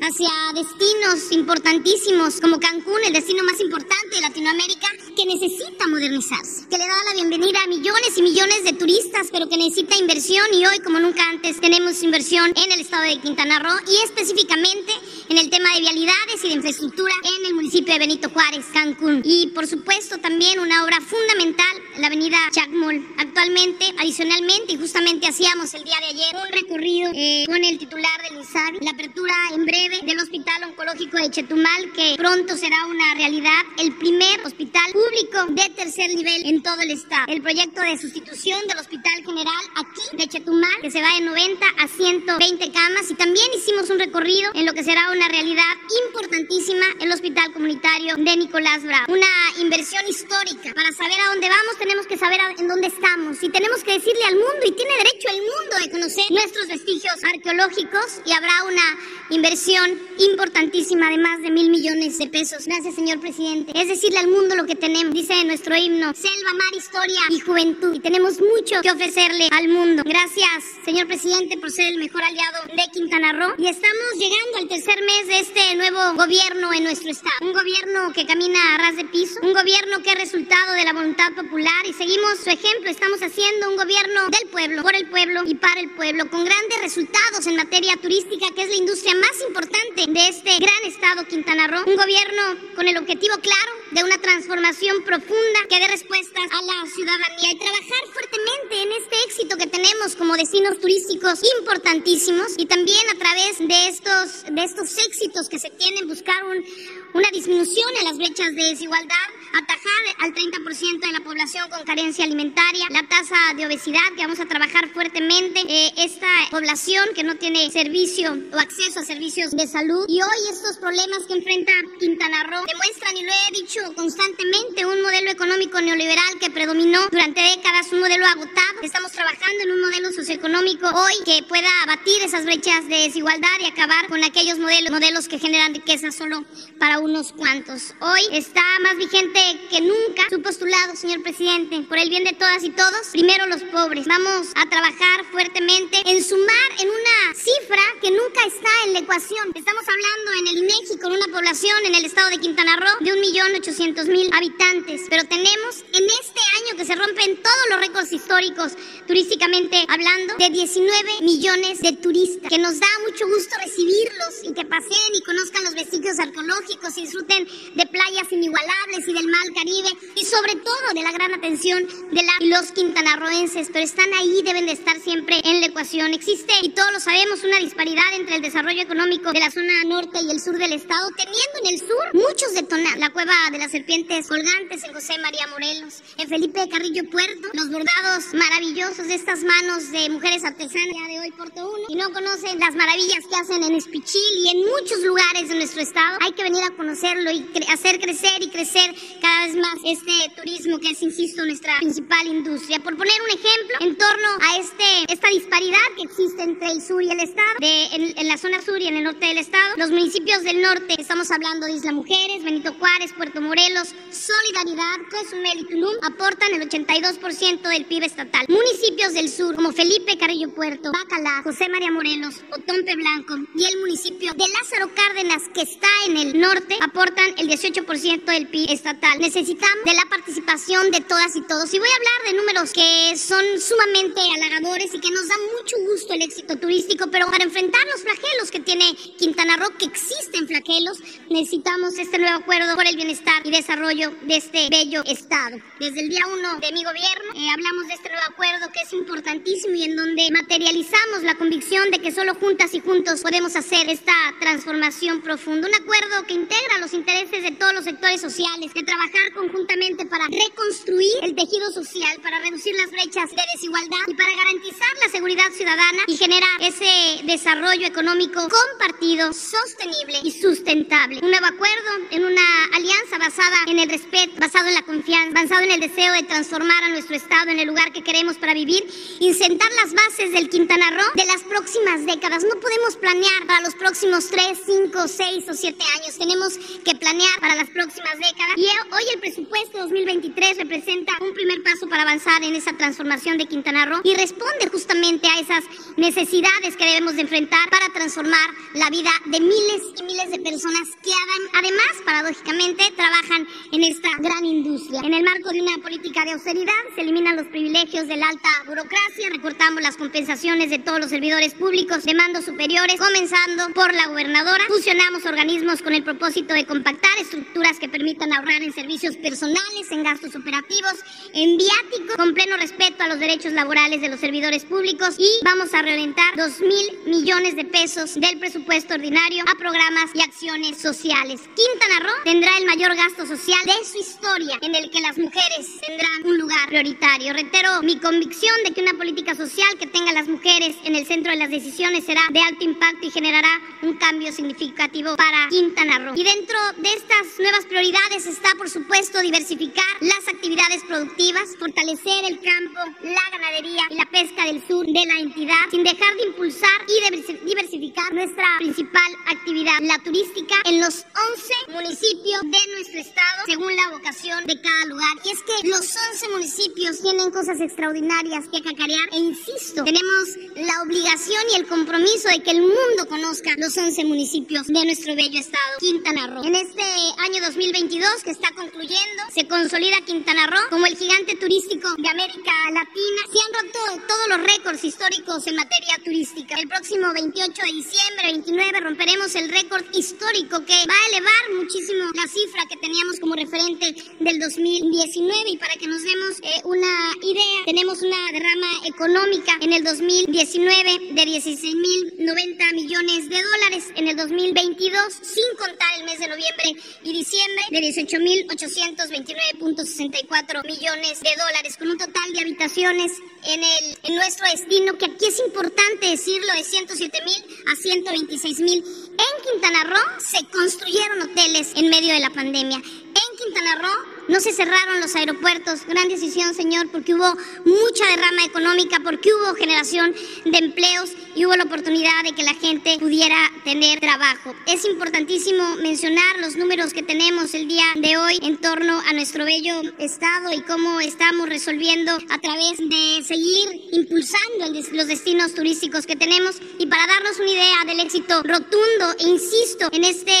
hacia destinos importantísimos como Cancún, el destino más importante de Latinoamérica, que necesita modernizarse, que le da la bienvenida a millones y millones de turistas, pero que necesita inversión y hoy como nunca antes tenemos inversión en el estado de Quintana Roo y específicamente en el tema de vialidades y de infraestructura en el municipio de Benito Juárez, Cancún. Y por supuesto también una obra fundamental, la avenida Chacmol. Actualmente, adicionalmente, y justamente hacíamos el día de ayer un recorrido eh, con el titular del INSABI, la apertura en breve del Hospital Oncológico de Chetumal, que pronto será una realidad, el primer hospital público de tercer nivel en todo el estado. El proyecto de sustitución del Hospital General aquí de Chetumal, que se va de 90 a 120 camas, y también hicimos un recorrido en lo que será una realidad importantísima el Hospital Comunitario de Nicolás Bravo. Una inversión histórica. Para saber a dónde vamos tenemos que saber en dónde estamos y tenemos que decirle al mundo y tiene derecho el mundo de conocer nuestros vestigios arqueológicos y habrá una inversión importantísima de más de mil millones de pesos. Gracias, señor presidente. Es decirle al mundo lo que tenemos. Dice nuestro himno, selva, mar, historia y juventud. Y tenemos mucho que ofrecerle al mundo. Gracias, señor presidente, por ser el mejor aliado de Quintana Roo. Y estamos llegando al tercer mes de este nuevo gobierno en nuestro estado. Un gobierno que camina a ras de piso, un gobierno que es resultado de la voluntad popular y seguimos su ejemplo. Estamos haciendo un gobierno del pueblo, por el pueblo y para el pueblo, con grandes resultados en materia turística, que es la industria más importante de este gran estado Quintana Roo. Un gobierno con el objetivo claro de una transformación profunda que dé respuestas a la ciudadanía y trabajar fuertemente en este éxito que tenemos como destinos turísticos importantísimos y también a través de estos, de estos éxitos que se tienen, buscar un, una disminución en las brechas de desigualdad, atajar al 30% de la población con carencia alimentaria, la tasa de obesidad, que vamos a trabajar fuertemente, eh, esta población que no tiene servicio o acceso a servicios de salud. Y hoy estos problemas que enfrenta Quintana Roo demuestran, y lo he dicho constantemente, un modelo económico neoliberal que predominó durante décadas, un modelo agotado. Estamos trabajando en un modelo socioeconómico hoy que pueda abatir esas brechas de desigualdad y acabar con aquellos modelos, modelos que generan riqueza solo para unos cuantos. Hoy está más vigente que nunca su postulado, señor presidente, por el bien de todas y todos, primero los pobres. Vamos a trabajar fuertemente en sumar en una cifra que nunca está en la ecuación. Estamos hablando en el INEGI con una población en el estado de Quintana Roo de 1.800.000 1.800.000 habitantes, pero tenemos en este año que se rompen todos los récords históricos turísticamente hablando de 19 millones de turistas, que nos da mucho gusto recibirlos y que paseen y conozcan los vestigios arqueológicos y disfruten de playas inigualables y del mar Caribe y sobre todo de la gran atención de la y los quintanarroenses, pero están ahí, deben de estar siempre en la ecuación. Existe, y todos lo sabemos, una disparidad entre el desarrollo económico de la zona norte y el sur del estado, teniendo en el sur muchos detonados. La cueva de las serpientes colgantes en José María Morelos, en Felipe Carrillo Puerto, los bordados maravillosos de estas manos de mujeres artesanas de hoy Puerto Uno, y no conocen las maravillas que hacen en Espichil y en muchos lugares de nuestro estado. Hay que venir a conocerlo y hacer crecer y crecer cada vez más este turismo que es, insisto, nuestra principal industria. Por poner un ejemplo, en torno a este, esta disparidad que existe entre el sur y el estado, de, en, la zona sur y en el norte del estado, los municipios del norte, estamos hablando de Isla Mujeres, Benito Juárez, Puerto Morelos, Solidaridad, Cozumel y Tulum, aportan el 82% del PIB estatal. Municipios del sur, como Felipe Carrillo Puerto, Bacalá, José María Morelos, Otompe Blanco y el municipio de Lázaro Cárdenas, que está en el norte, aportan el 18% del PIB estatal. Necesitamos de la participación de todas y todos. Y voy a hablar de números que son sumamente halagadores y que nos da mucho gusto el éxito turístico, pero para enfrentar los flagelos que tiene Quintana Roo, que existen flagelos, necesitamos este nuevo acuerdo por el bienestar y desarrollo de este bello estado. Desde el día uno de mi gobierno eh, hablamos de este nuevo acuerdo que es importantísimo y en donde materializamos la convicción de que solo juntas y juntos podemos hacer esta transformación profunda. Un acuerdo que integra los intereses de todos los sectores sociales, de trabajar conjuntamente para reconstruir el tejido social, para reducir las brechas de desigualdad y para garantizar la seguridad ciudadana y generar ese desarrollo económico compartido, sostenible y sustentable. Un nuevo acuerdo en una alianza basada en el respeto, basado en la confianza, basado en el deseo de transformar a nuestro estado en el lugar que queremos para vivir y sentar las bases del Quintana Roo de las próximas décadas. No podemos planear para los próximos 3, 5, 6 o 7 años. Tenemos que planear para las próximas décadas. Y hoy el presupuesto 2023 representa un primer paso para avanzar en esa transformación de Quintana Roo y responde justamente a esas necesidades que debemos de enfrentar para transformar la vida de miles y miles de personas que además, paradójicamente, trabajan en esta gran industria. En el marco de una política de austeridad se eliminan los privilegios de la alta burocracia, recortamos las compensaciones de todos los servidores públicos de mandos superiores, comenzando por la gobernadora, fusionamos organismos con el propósito de compactar estructuras que permitan ahorrar en servicios personales, en gastos operativos, en viáticos, con pleno respeto a los derechos laborales de los servidores públicos y vamos a reorientar 2 mil millones de pesos del presupuesto ordinario a programas y acciones sociales. Quintana Roo tendrá el mayor gasto social de su historia, en el que las mujeres tendrán un lugar prioritario. Reitero mi convicción de que una política social que tenga a las mujeres en el centro de las decisiones será de alto impacto y generará un cambio significativo para Quintana Roo. Y dentro de estas nuevas prioridades está, por supuesto, diversificar las actividades productivas, fortalecer el campo, la ganadería y la pesca del sur de la entidad, sin dejar de impulsar y diversificar nuestra principal actividad, la turística, en los 11 municipios de nuestro estado, según la vocación de cada lugar. Y es que los 11 municipios tienen cosas extraordinarias que cacarear e insisto, tenemos la obligación y el compromiso de que el mundo conozca los 11 municipios de nuestro bello estado, Quintana Roo. En este año 2022 que está concluyendo, se consolida Quintana Roo como el gigante turístico de América Latina. Se han roto todos los récords históricos en materia turística. El próximo 28 de diciembre, 29, romperemos el récord histórico que va a elevar muchísimo la cifra que teníamos como referente del 2019 y para que nos demos eh, una idea, tenemos una derrama económica en el 2019 de 16.090 millones de dólares, en el 2022 sin contar el mes de noviembre y diciembre de 18.829.64 millones de dólares con un total de habitaciones en, el, en nuestro destino que aquí es importante decirlo de 107.000 a 126.000 en Quintana Roo se construyeron hoteles en medio de la pandemia. En Quintana Roo no se cerraron los aeropuertos. Gran decisión, señor, porque hubo mucha derrama económica, porque hubo generación de empleos y hubo la oportunidad de que la gente pudiera tener trabajo. Es importantísimo mencionar los números que tenemos el día de hoy en torno a nuestro bello estado y cómo estamos resolviendo a través de seguir impulsando los destinos turísticos que tenemos. Y para darnos una idea del éxito rotundo, e insisto, en este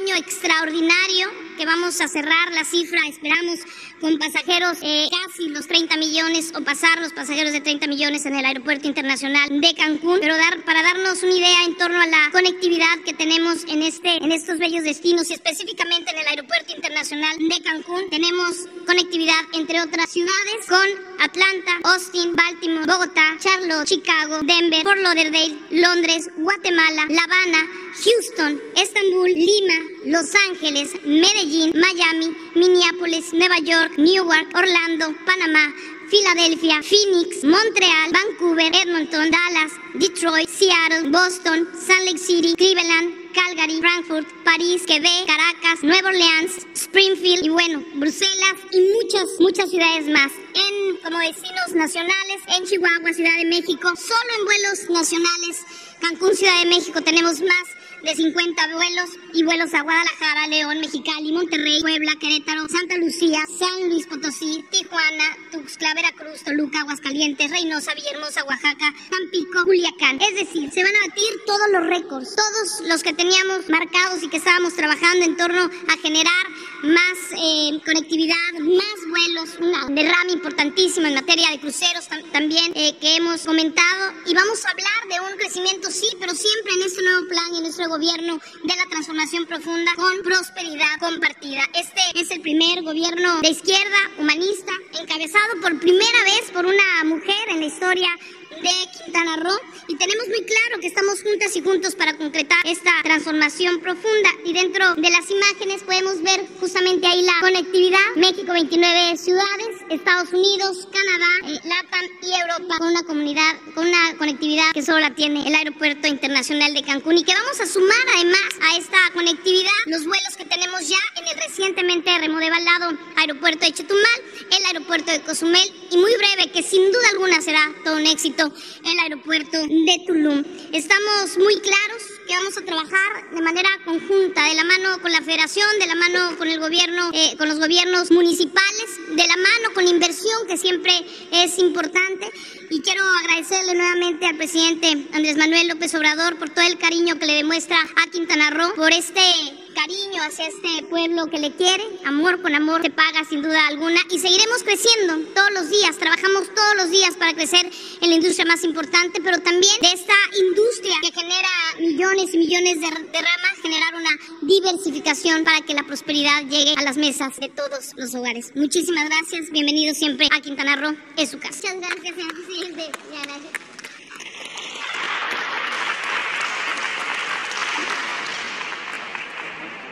año extraordinario, que vamos a cerrar la cifra, esperamos, con pasajeros eh, casi los 30 millones o pasar los pasajeros de 30 millones en el Aeropuerto Internacional de Cancún, pero dar, para darnos una idea en torno a la conectividad que tenemos en, este, en estos bellos destinos y específicamente en el Aeropuerto Internacional de Cancún, tenemos conectividad entre otras ciudades con Atlanta, Austin, Baltimore, Bogotá, Charlotte, Chicago, Denver, Fort Lauderdale, Londres, Guatemala, La Habana, Houston, Estambul, Lima, Los Ángeles, Medellín, Miami, Minneapolis, Nueva York, Newark, Orlando, Panamá, Filadelfia, Phoenix, Montreal, Vancouver, Edmonton, Dallas, Detroit, Seattle, Boston, Salt Lake City, Cleveland, Calgary, Frankfurt, París, Quebec, Caracas, Nueva Orleans, Springfield y bueno, Bruselas y muchas, muchas ciudades más. En como destinos nacionales, en Chihuahua, Ciudad de México, solo en vuelos nacionales, Cancún, Ciudad de México tenemos más de 50 vuelos y vuelos a Guadalajara, León, Mexicali, Monterrey, Puebla, Querétaro, Santa Lucía, San Luis Potosí, Tijuana, Tuxtla, Veracruz, Toluca, Aguascalientes, Reynosa, Villahermosa, Oaxaca, Tampico, Culiacán. Es decir, se van a batir todos los récords, todos los que teníamos marcados y que estábamos trabajando en torno a generar más eh, conectividad, más vuelos, una derrama importantísima en materia de cruceros también eh, que hemos comentado y vamos a hablar de un crecimiento sí, pero siempre en este nuevo plan y en nuestro gobierno de la transformación profunda con prosperidad compartida. Este es el primer gobierno de izquierda humanista encabezado por primera vez por una mujer en la historia de Quintana Roo y tenemos muy claro que estamos juntas y juntos para concretar esta transformación profunda y dentro de las imágenes podemos ver justamente ahí la conectividad, México 29 ciudades, Estados Unidos, Canadá, eh, LATAM y Europa con una comunidad, con una conectividad que solo la tiene el Aeropuerto Internacional de Cancún y que vamos a sumar además a esta conectividad los vuelos que tenemos ya en el recientemente remodelado Aeropuerto de Chetumal, el Aeropuerto de Cozumel y muy breve que sin duda alguna será todo un éxito el aeropuerto de Tulum. Estamos muy claros que vamos a trabajar de manera conjunta, de la mano con la federación, de la mano con el gobierno, eh, con los gobiernos municipales, de la mano con inversión que siempre es importante. Y quiero agradecerle nuevamente al presidente Andrés Manuel López Obrador por todo el cariño que le demuestra a Quintana Roo, por este cariño hacia este pueblo que le quiere, amor con amor se paga sin duda alguna y seguiremos creciendo todos los días, trabajamos todos los días para crecer en la industria más importante, pero también de esta industria que genera millones y millones de, ramas, generar una diversificación para que la prosperidad llegue a las mesas de todos los hogares. Muchísimas gracias, bienvenido siempre a Quintana Roo, es su casa. Muchas gracias, señor presidente. Gracias.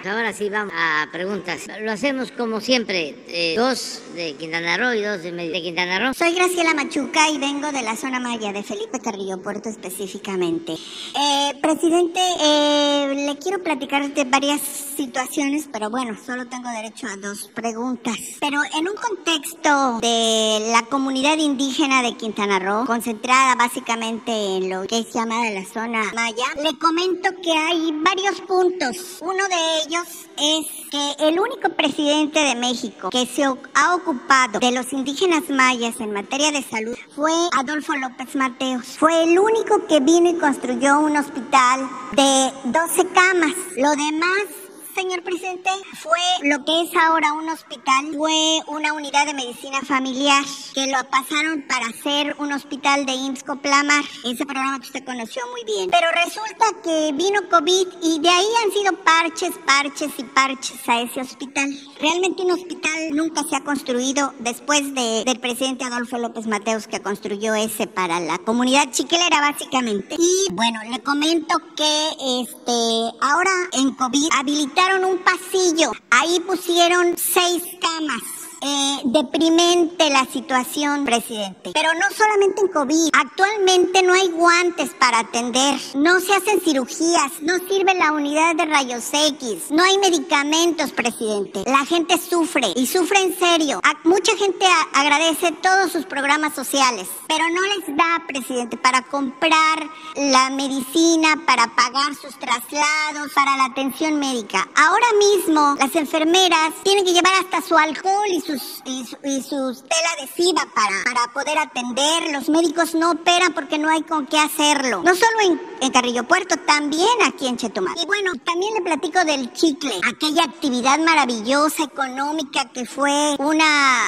Ahora sí vamos a preguntas. Lo hacemos como siempre, eh, dos de Quintana Roo y dos de, de, Quintana Roo. Soy Graciela Machuca y vengo de la zona maya de Felipe Carrillo Puerto específicamente. Eh, presidente, eh, le quiero platicar de varias situaciones, pero bueno, solo tengo derecho a dos preguntas. Pero en un contexto de la comunidad indígena de Quintana Roo, concentrada básicamente en lo que es llamada la zona maya, le comento que hay varios puntos. Uno de ellos es que el único presidente de México que se ha ocupado de los indígenas mayas en materia de salud fue Adolfo López Mateos. Fue el único que vino y construyó un hospital de 12 camas. Lo demás señor presidente, fue lo que es ahora un hospital, fue una unidad de medicina familiar que lo pasaron para hacer un hospital de IMSS Coplamar, ese programa que usted conoció muy bien. Pero resulta que vino COVID y de ahí han sido parches, parches y parches a ese hospital. Realmente un hospital nunca se ha construido después de, del presidente Adolfo López Mateos que construyó ese para la comunidad chiquilera básicamente. Y bueno, le comento que este ahora en COVID habilitaron un pasillo. Ahí pusieron seis camas. Eh, deprimente la situación, presidente. Pero no solamente en COVID. Actualmente no hay guantes para atender. No se hacen cirugías. No sirve la unidad de rayos X. No hay medicamentos, presidente. La gente sufre y sufre en serio. mucha gente agradece todos sus programas sociales, pero no les da, presidente, para comprar la medicina, para pagar sus traslados, para la atención médica. Ahora mismo las enfermeras tienen que llevar hasta su alcohol y su sus, y, sus tela adhesiva para, para poder atender. Los médicos no operan porque no hay con qué hacerlo. No solo en, en Carrillo Puerto, también aquí en Chetumal. Y bueno, también le platico del chicle, aquella actividad maravillosa económica que fue una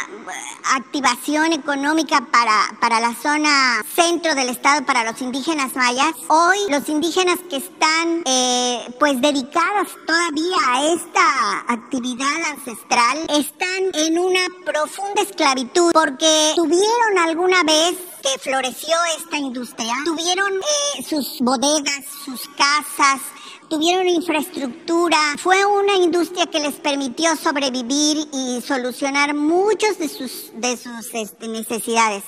activación económica para, para la zona centro del estado, para los indígenas mayas. Hoy los indígenas que están eh, pues dedicados todavía a esta actividad ancestral están en una profunda esclavitud porque tuvieron alguna vez que floreció esta industria, tuvieron eh, sus bodegas, sus casas, tuvieron infraestructura, fue una industria que les permitió sobrevivir y solucionar muchas de sus, de sus este, necesidades.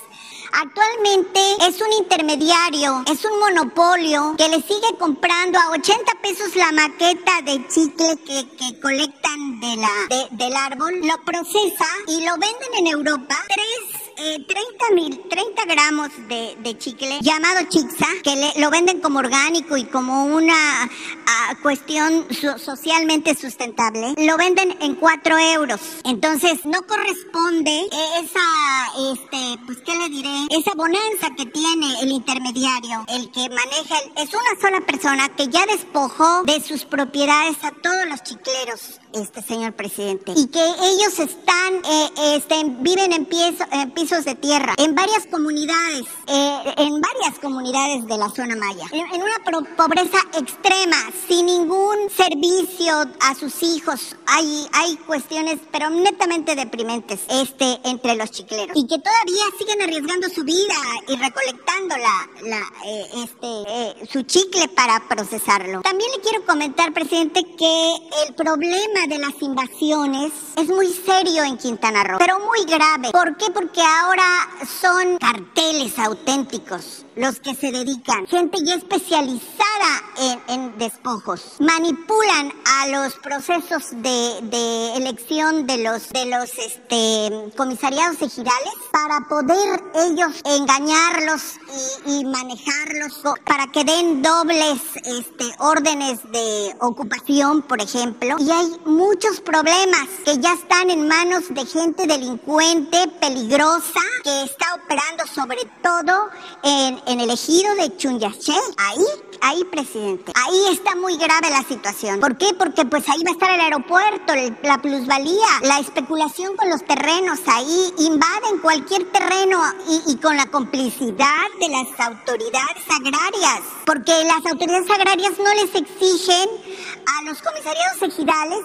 Actualmente es un intermediario, es un monopolio que le sigue comprando a 80 pesos la maqueta de chicle que, que colectan del árbol, lo procesa y lo venden en Europa. Tres eh, 30 mil, 30 gramos de, de, chicle llamado Chixa, que le, lo venden como orgánico y como una uh, cuestión so, socialmente sustentable, lo venden en 4 euros. Entonces, no corresponde esa, este, pues, ¿qué le diré? Esa bonanza que tiene el intermediario, el que maneja, el, es una sola persona que ya despojó de sus propiedades a todos los chicleros este señor presidente. Y que ellos están eh, este, viven en, pies, pisos de tierra en varias comunidades eh, en varias comunidades de la zona maya. En, una pobreza extrema sin ningún servicio a sus hijos. Hay hay cuestiones pero netamente deprimentes este entre los chicleros. Y que todavía siguen arriesgando su vida y recolectando la, la eh, este su chicle para procesarlo. También le quiero comentar presidente que el problema de las invasiones es muy serio en Quintana Roo, pero muy grave. ¿Por qué? Porque ahora son carteles auténticos los que se dedican, gente ya especializada en, despojos, manipulan a los procesos de, de, elección de los de los este comisariados ejidales para poder ellos engañarlos y, y manejarlos para que den dobles este órdenes de ocupación, por ejemplo, y hay muchos problemas que ya están en manos de gente delincuente, peligrosa, que está operando sobre todo en, en el ejido de Chunyaché. Ahí, ahí, presidente. Ahí está muy grave la situación. ¿Por qué? Porque pues ahí va a estar el aeropuerto, la plusvalía, la especulación con los terrenos. Ahí invaden cualquier terreno y, y con la complicidad de las autoridades agrarias. Porque las autoridades agrarias no les exigen a los comisariados ejidales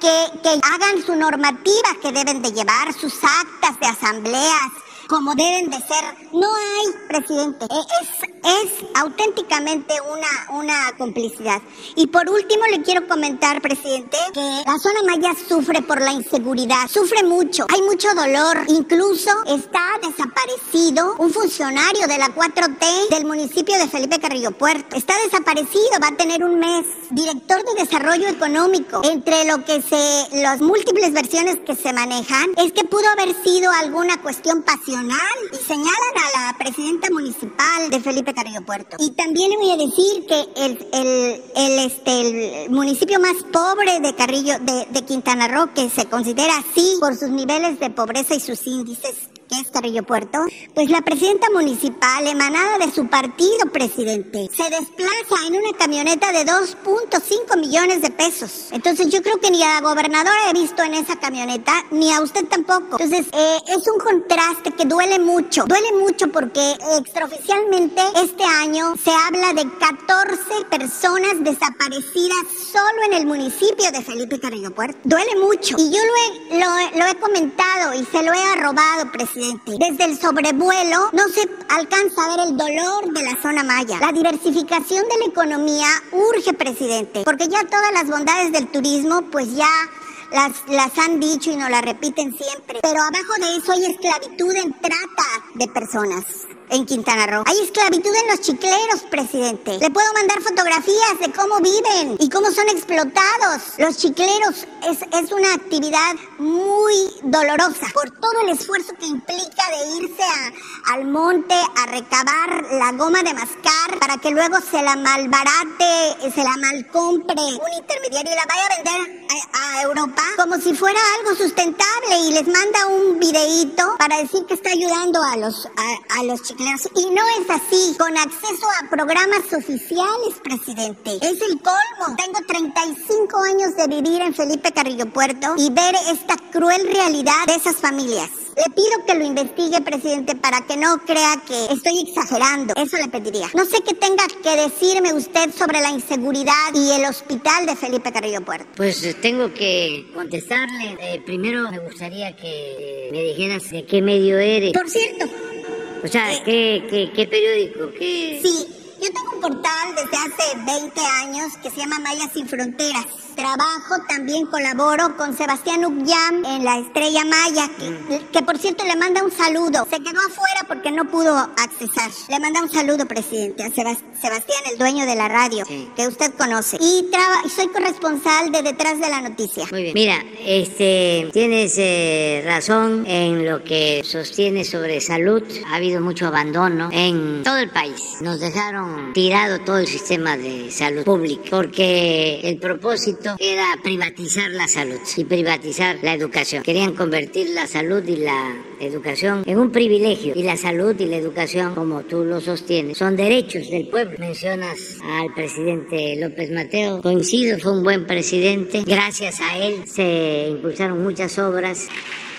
que, que hagan su normativa que deben de llevar, sus actas de asambleas, como deben de ser. No hay, presidente. Es, es auténticamente una, una complicidad. Y por último le quiero comentar, presidente, que la zona maya sufre por la inseguridad. Sufre mucho. Hay mucho dolor. Incluso está desaparecido un funcionario de la 4T del municipio de Felipe Carrillo Puerto. Está desaparecido. Va a tener un mes. Director de Desarrollo Económico. Entre lo que se, las múltiples versiones que se manejan, es que pudo haber sido alguna cuestión y señalan a la presidenta municipal de Felipe Carrillo Puerto. Y también le voy a decir que el, el, el, este, el municipio más pobre de Carrillo, de, de Quintana Roo, que se considera así por sus niveles de pobreza y sus índices que es Carrillo Puerto, pues la presidenta municipal, emanada de su partido, presidente, se desplaza en una camioneta de 2.5 millones de pesos. Entonces yo creo que ni a la gobernadora he visto en esa camioneta, ni a usted tampoco. Entonces eh, es un contraste que duele mucho, duele mucho porque extraoficialmente este año se habla de 14 personas desaparecidas solo en el municipio de Felipe Carrillo Puerto. Duele mucho. Y yo lo he, lo, lo he comentado y se lo he arrobado, presidente desde el sobrevuelo no se alcanza a ver el dolor de la zona maya. La diversificación de la economía urge, presidente, porque ya todas las bondades del turismo, pues ya las, las han dicho y nos las repiten siempre. Pero abajo de eso hay esclavitud en trata de personas. En Quintana Roo. Hay esclavitud en los chicleros, presidente. Le puedo mandar fotografías de cómo viven y cómo son explotados. Los chicleros es, es una actividad muy dolorosa por todo el esfuerzo que implica de irse al monte a recabar la goma de mascar para que luego se la malbarate, se la malcompre un intermediario y la vaya a vender a, Europa como si fuera algo sustentable y les manda un videíto para decir que está ayudando a los, a, a los chicleros y no es así, con acceso a programas oficiales, presidente. Es el colmo. Tengo 35 años de vivir en Felipe Carrillo Puerto y ver esta cruel realidad de esas familias. Le pido que lo investigue, presidente, para que no crea que estoy exagerando. Eso le pediría. No sé qué tenga que decirme usted sobre la inseguridad y el hospital de Felipe Carrillo Puerto. Pues eh, tengo que contestarle. Eh, primero me gustaría que me dijeras de qué medio eres. Por cierto, o sea, ¿qué, qué, qué periódico? ¿Qué? Sí, un portal desde hace 20 años que se llama Maya Sin Fronteras. Trabajo, también colaboro con Sebastián Ugyam en La Estrella Maya, que, por cierto le manda un saludo. Se quedó afuera porque no pudo accesar. Le manda un saludo, presidente, a Sebastián, el dueño de la radio, que usted conoce. Y soy corresponsal de Detrás de la Noticia. Muy bien. Mira, este, tienes eh, razón en lo que sostiene sobre salud. Ha habido mucho abandono en todo el país. Nos dejaron todo el sistema de salud pública porque el propósito era privatizar la salud y privatizar la educación. Querían convertir la salud y la educación en un privilegio. Y la salud y la educación, como tú lo sostienes, son derechos del pueblo. Mencionas al presidente López Mateo. Coincido, fue un buen presidente. Gracias a él se impulsaron muchas obras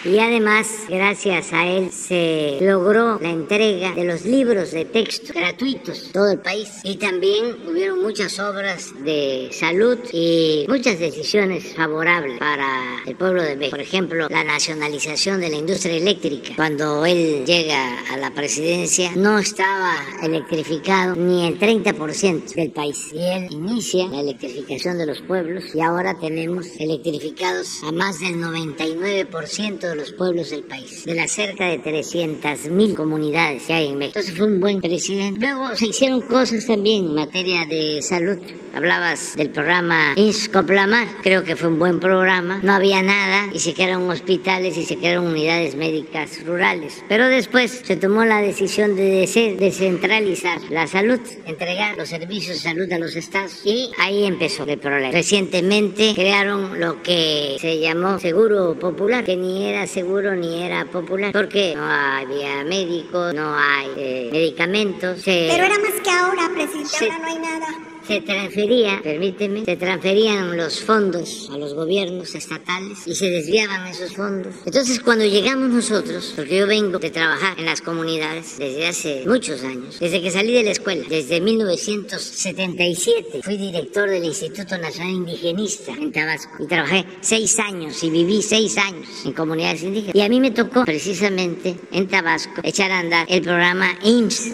y además, gracias a él, se logró la entrega de los libros de texto gratuitos todo el país. Y también hubieron muchas obras de salud y muchas decisiones favorables para el pueblo de México. Por ejemplo, la nacionalización de la industria eléctrica. Cuando él llega a la presidencia, no estaba electrificado ni el 30% del país. Y él inicia la electrificación de los pueblos y ahora tenemos electrificados a más del 99% de los pueblos del país, de las cerca de 300.000 comunidades que hay en México. Entonces fue un buen presidente. Luego se hicieron cosas también en materia de salud. Hablabas del programa INSCOPLAMAR, creo que fue un buen programa. No había nada y se quedaron hospitales y se quedaron unidades médicas rurales. Pero después se tomó la decisión de descentralizar la salud, entregar los servicios de salud a los estados y ahí empezó el problema. Recientemente crearon lo que se llamó Seguro Popular, que ni era seguro ni era popular, porque no había médicos, no hay eh, medicamentos. Pero era más que ahora, presidente, ahora no hay nada se transfería, permíteme, se transferían los fondos a los gobiernos estatales y se desviaban esos fondos. Entonces cuando llegamos nosotros, porque yo vengo de trabajar en las comunidades desde hace muchos años, desde que salí de la escuela, desde 1977, fui director del Instituto Nacional Indigenista en Tabasco y trabajé seis años y viví seis años en comunidades indígenas. Y a mí me tocó precisamente en Tabasco echar a andar el programa IMSS,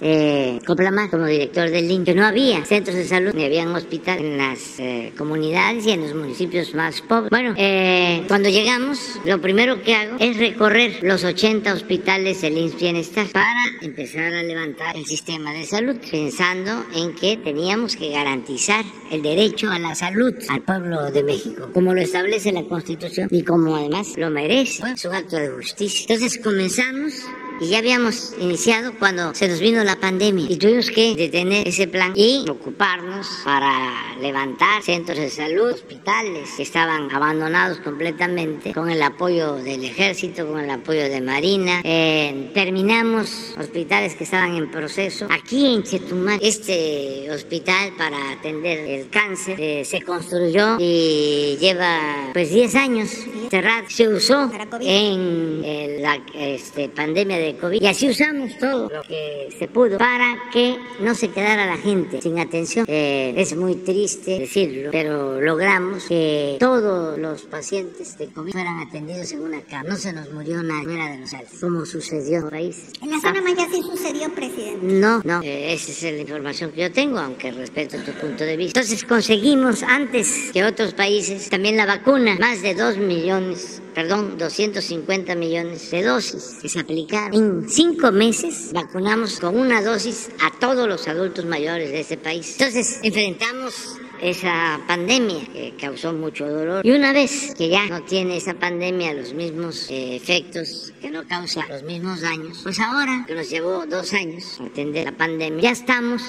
Coplamar, como director del IMSS, que no había centros de salud había un hospital en las eh, comunidades y en los municipios más pobres. Bueno, eh, cuando llegamos, lo primero que hago es recorrer los 80 hospitales del INS Bienestar para empezar a levantar el sistema de salud, pensando en que teníamos que garantizar el derecho a la salud al pueblo de México, como lo establece la Constitución y como además lo merece. es un acto de justicia. Entonces comenzamos y ya habíamos iniciado cuando se nos vino la pandemia y tuvimos que detener ese plan y ocuparnos para levantar centros de salud, hospitales que estaban abandonados completamente con el apoyo del ejército, con el apoyo de Marina. Eh, terminamos hospitales que estaban en proceso. Aquí en Chetumal, este hospital para atender el cáncer eh, se construyó y lleva pues 10 años cerrado. Se usó en la este, pandemia de COVID. Y así usamos todo lo que se pudo para que no se quedara la gente sin atención. Eh, es muy triste decirlo, pero logramos que todos los pacientes de COVID fueran atendidos en una cama. No se nos murió nadie fuera de los sales, como sucedió en países. En la zona ah. Maya sí sucedió, presidente. No, no, eh, esa es la información que yo tengo, aunque respeto tu punto de vista. Entonces conseguimos antes que otros países también la vacuna, más de dos millones perdón, 250 millones de dosis que se aplicaron. En cinco meses vacunamos con una dosis a todos los adultos mayores de ese país. Entonces, enfrentamos esa pandemia que causó mucho dolor. Y una vez que ya no tiene esa pandemia los mismos eh, efectos, que no causa los mismos daños, pues ahora que nos llevó dos años atender la pandemia, ya estamos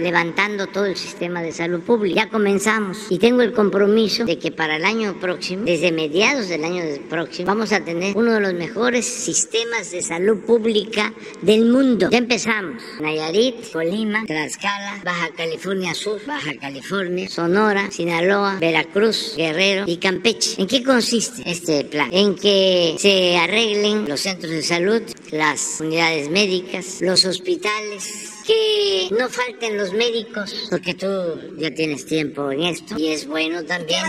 levantando todo el sistema de salud pública. Ya comenzamos y tengo el compromiso de que para el año próximo, desde mediados del año próximo, vamos a tener uno de los mejores sistemas de salud pública del mundo. Ya empezamos. Nayarit, Colima, Tlaxcala, Baja California Sur, Baja California, Sonora, Sinaloa, Veracruz, Guerrero y Campeche. ¿En qué consiste este plan? En que se arreglen los centros de salud, las unidades médicas, los hospitales, que no falten los médicos, porque tú ya tienes tiempo en esto y es bueno también.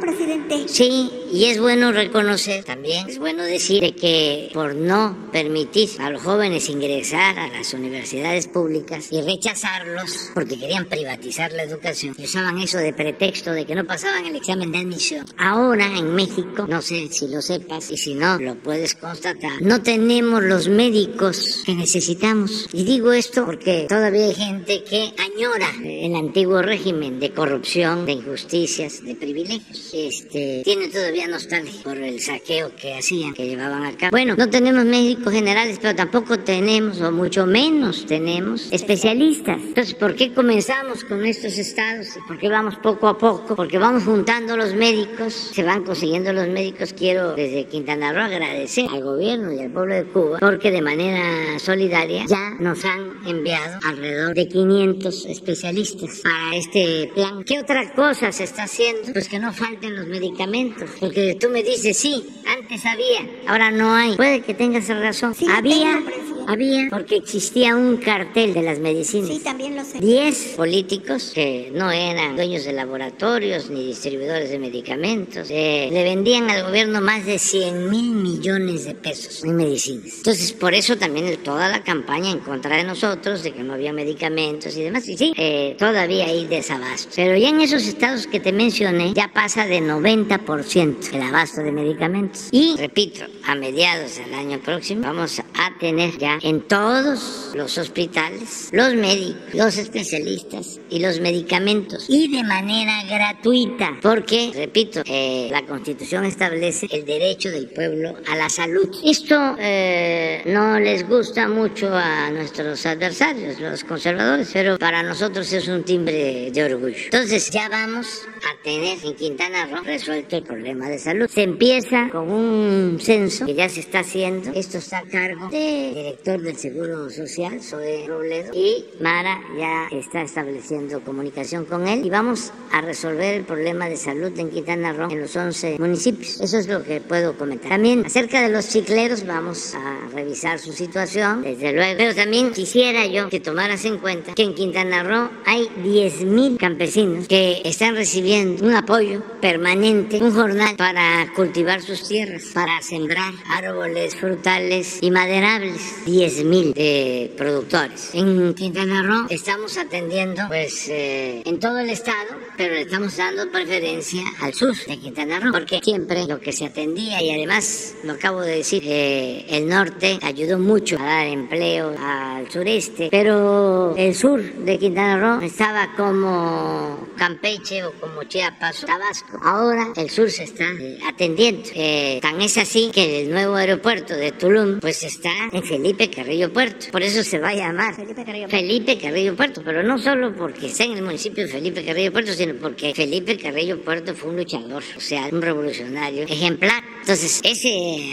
presidente. Sí, y es bueno reconocer también, es bueno decir que por no permitir a los jóvenes ingresar a las universidades públicas y rechazarlos porque querían privatizar la educación, y usaban eso de pretexto de que no pasaban el examen de admisión. Ahora en México, no sé si lo sepas y si no, lo puedes constatar, no tenemos los médicos que necesitamos. Y digo esto porque todavía hay gente que añora el antiguo régimen de corrupción, de injusticias, de privilegios. Este, tiene todavía nostalgia por el saqueo que hacían, que llevaban a cabo. Bueno, no tenemos médicos generales, pero tampoco tenemos, o mucho menos tenemos, especialistas. Entonces, ¿por qué comenzamos con estos estados? ¿Por qué vamos poco a poco? Porque vamos juntando los médicos, se van consiguiendo los médicos. Quiero desde Quintana Roo agradecer al gobierno y al pueblo de Cuba, porque de manera solidaria ya nos han enviado enviado alrededor de 500 especialistas para este plan. ¿Qué otra cosa se está haciendo? Pues que no falten los medicamentos. Porque tú me dices, sí, antes había, ahora no hay. Puede que tengas razón. había, había, porque existía un cartel de las medicinas. Sí, también lo sé. 10 políticos que no eran dueños de laboratorios ni distribuidores de medicamentos. Eh, le vendían al gobierno más de 100 mil millones de pesos en medicinas. Entonces, por eso también toda la campaña en contra de nosotros de que no había medicamentos y demás. Y sí, eh, todavía hay desabasto. Pero ya en esos estados que te mencioné, ya pasa de 90% el abasto de medicamentos. Y, repito, a mediados del año próximo vamos a tener ya en todos los hospitales los médicos, los especialistas y los medicamentos. Y de manera gratuita. Porque, repito, eh, la Constitución establece el derecho del pueblo a la salud. Esto eh, no les gusta mucho a nuestros adversarios los conservadores, pero para nosotros es un timbre de orgullo. Entonces ya vamos a tener en Quintana Roo resuelto el problema de salud. Se empieza con un censo que ya se está haciendo. Esto está a cargo del director del Seguro Social, Zoe Robledo, y Mara ya está estableciendo comunicación con él y vamos a resolver el problema de salud en Quintana Roo en los 11 municipios. Eso es lo que puedo comentar. También acerca de los chicleros vamos a revisar su situación, desde luego, pero también quisiera yo que tomaras en cuenta que en Quintana Roo hay 10.000 campesinos que están recibiendo un apoyo permanente, un jornal para cultivar sus tierras, para sembrar árboles frutales y maderables. 10.000 de productores. En Quintana Roo estamos atendiendo pues eh, en todo el estado, pero le estamos dando preferencia al sur de Quintana Roo, porque siempre lo que se atendía y además lo acabo de decir, eh, el norte ayudó mucho a dar empleo al sureste pero el sur de Quintana Roo estaba como Campeche o como Chiapas Tabasco. Ahora el sur se está eh, atendiendo. Eh, tan es así que el nuevo aeropuerto de Tulum pues está en Felipe Carrillo Puerto. Por eso se va a llamar Felipe Carrillo, Felipe Carrillo Puerto, pero no solo porque está en el municipio de Felipe Carrillo Puerto, sino porque Felipe Carrillo Puerto fue un luchador, o sea, un revolucionario ejemplar. Entonces, ese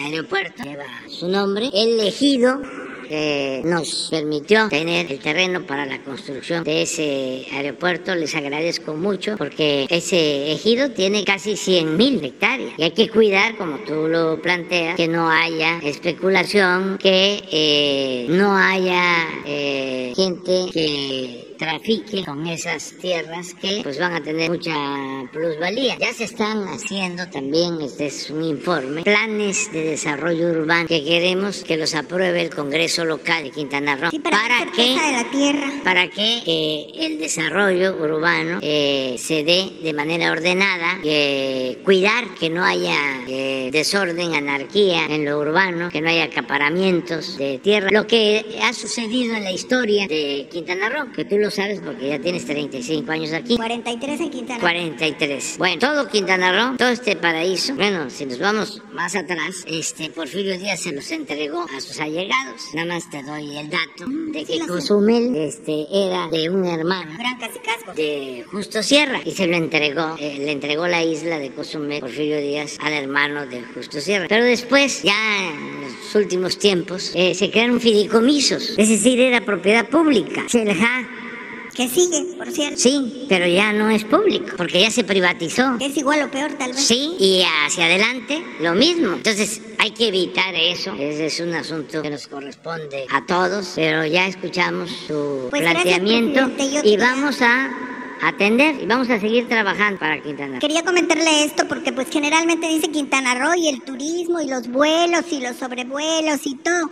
aeropuerto lleva su nombre, elegido que nos permitió tener el terreno para la construcción de ese aeropuerto. Les agradezco mucho porque ese ejido tiene casi 100 mil hectáreas y hay que cuidar, como tú lo planteas, que no haya especulación, que eh, no haya eh, gente que trafique con esas tierras que pues van a tener mucha plusvalía. Ya se están haciendo también, este es un informe, planes de desarrollo urbano que queremos que los apruebe el Congreso local de Quintana Roo para, que de la tierra. para que eh, el desarrollo urbano eh, se dé de manera ordenada, eh, cuidar que no haya eh, desorden, anarquía en lo urbano, que no haya acaparamientos de tierra, lo que ha sucedido en la historia de Quintana Roo, que tú lo sabes porque ya tienes 35 años aquí. 43 en Quintana Roo. 43. Bueno, todo Quintana Roo, todo este paraíso, bueno, si nos vamos más atrás, este Porfirio Díaz se los entregó a sus allegados. Nada más te doy el dato de que Cozumel este, era de un hermano de Justo Sierra y se lo entregó, eh, le entregó la isla de Cozumel, Porfirio Díaz, al hermano de Justo Sierra. Pero después, ya en los últimos tiempos, eh, se crearon fideicomisos, es decir, era propiedad pública. Xelha, Que sigue, por cierto. sí, pero ya no es público, porque ya se privatizó. Es igual o peor, tal vez. Sí, y hacia adelante lo mismo. Entonces hay que evitar eso. Ese es un asunto que nos corresponde a todos, pero ya escuchamos su Pues planteamiento y vamos a atender y vamos a seguir trabajando para Quintana Roo. Quería comentarle esto porque pues generalmente dice Quintana Roo y el turismo y los vuelos y los sobrevuelos y todo.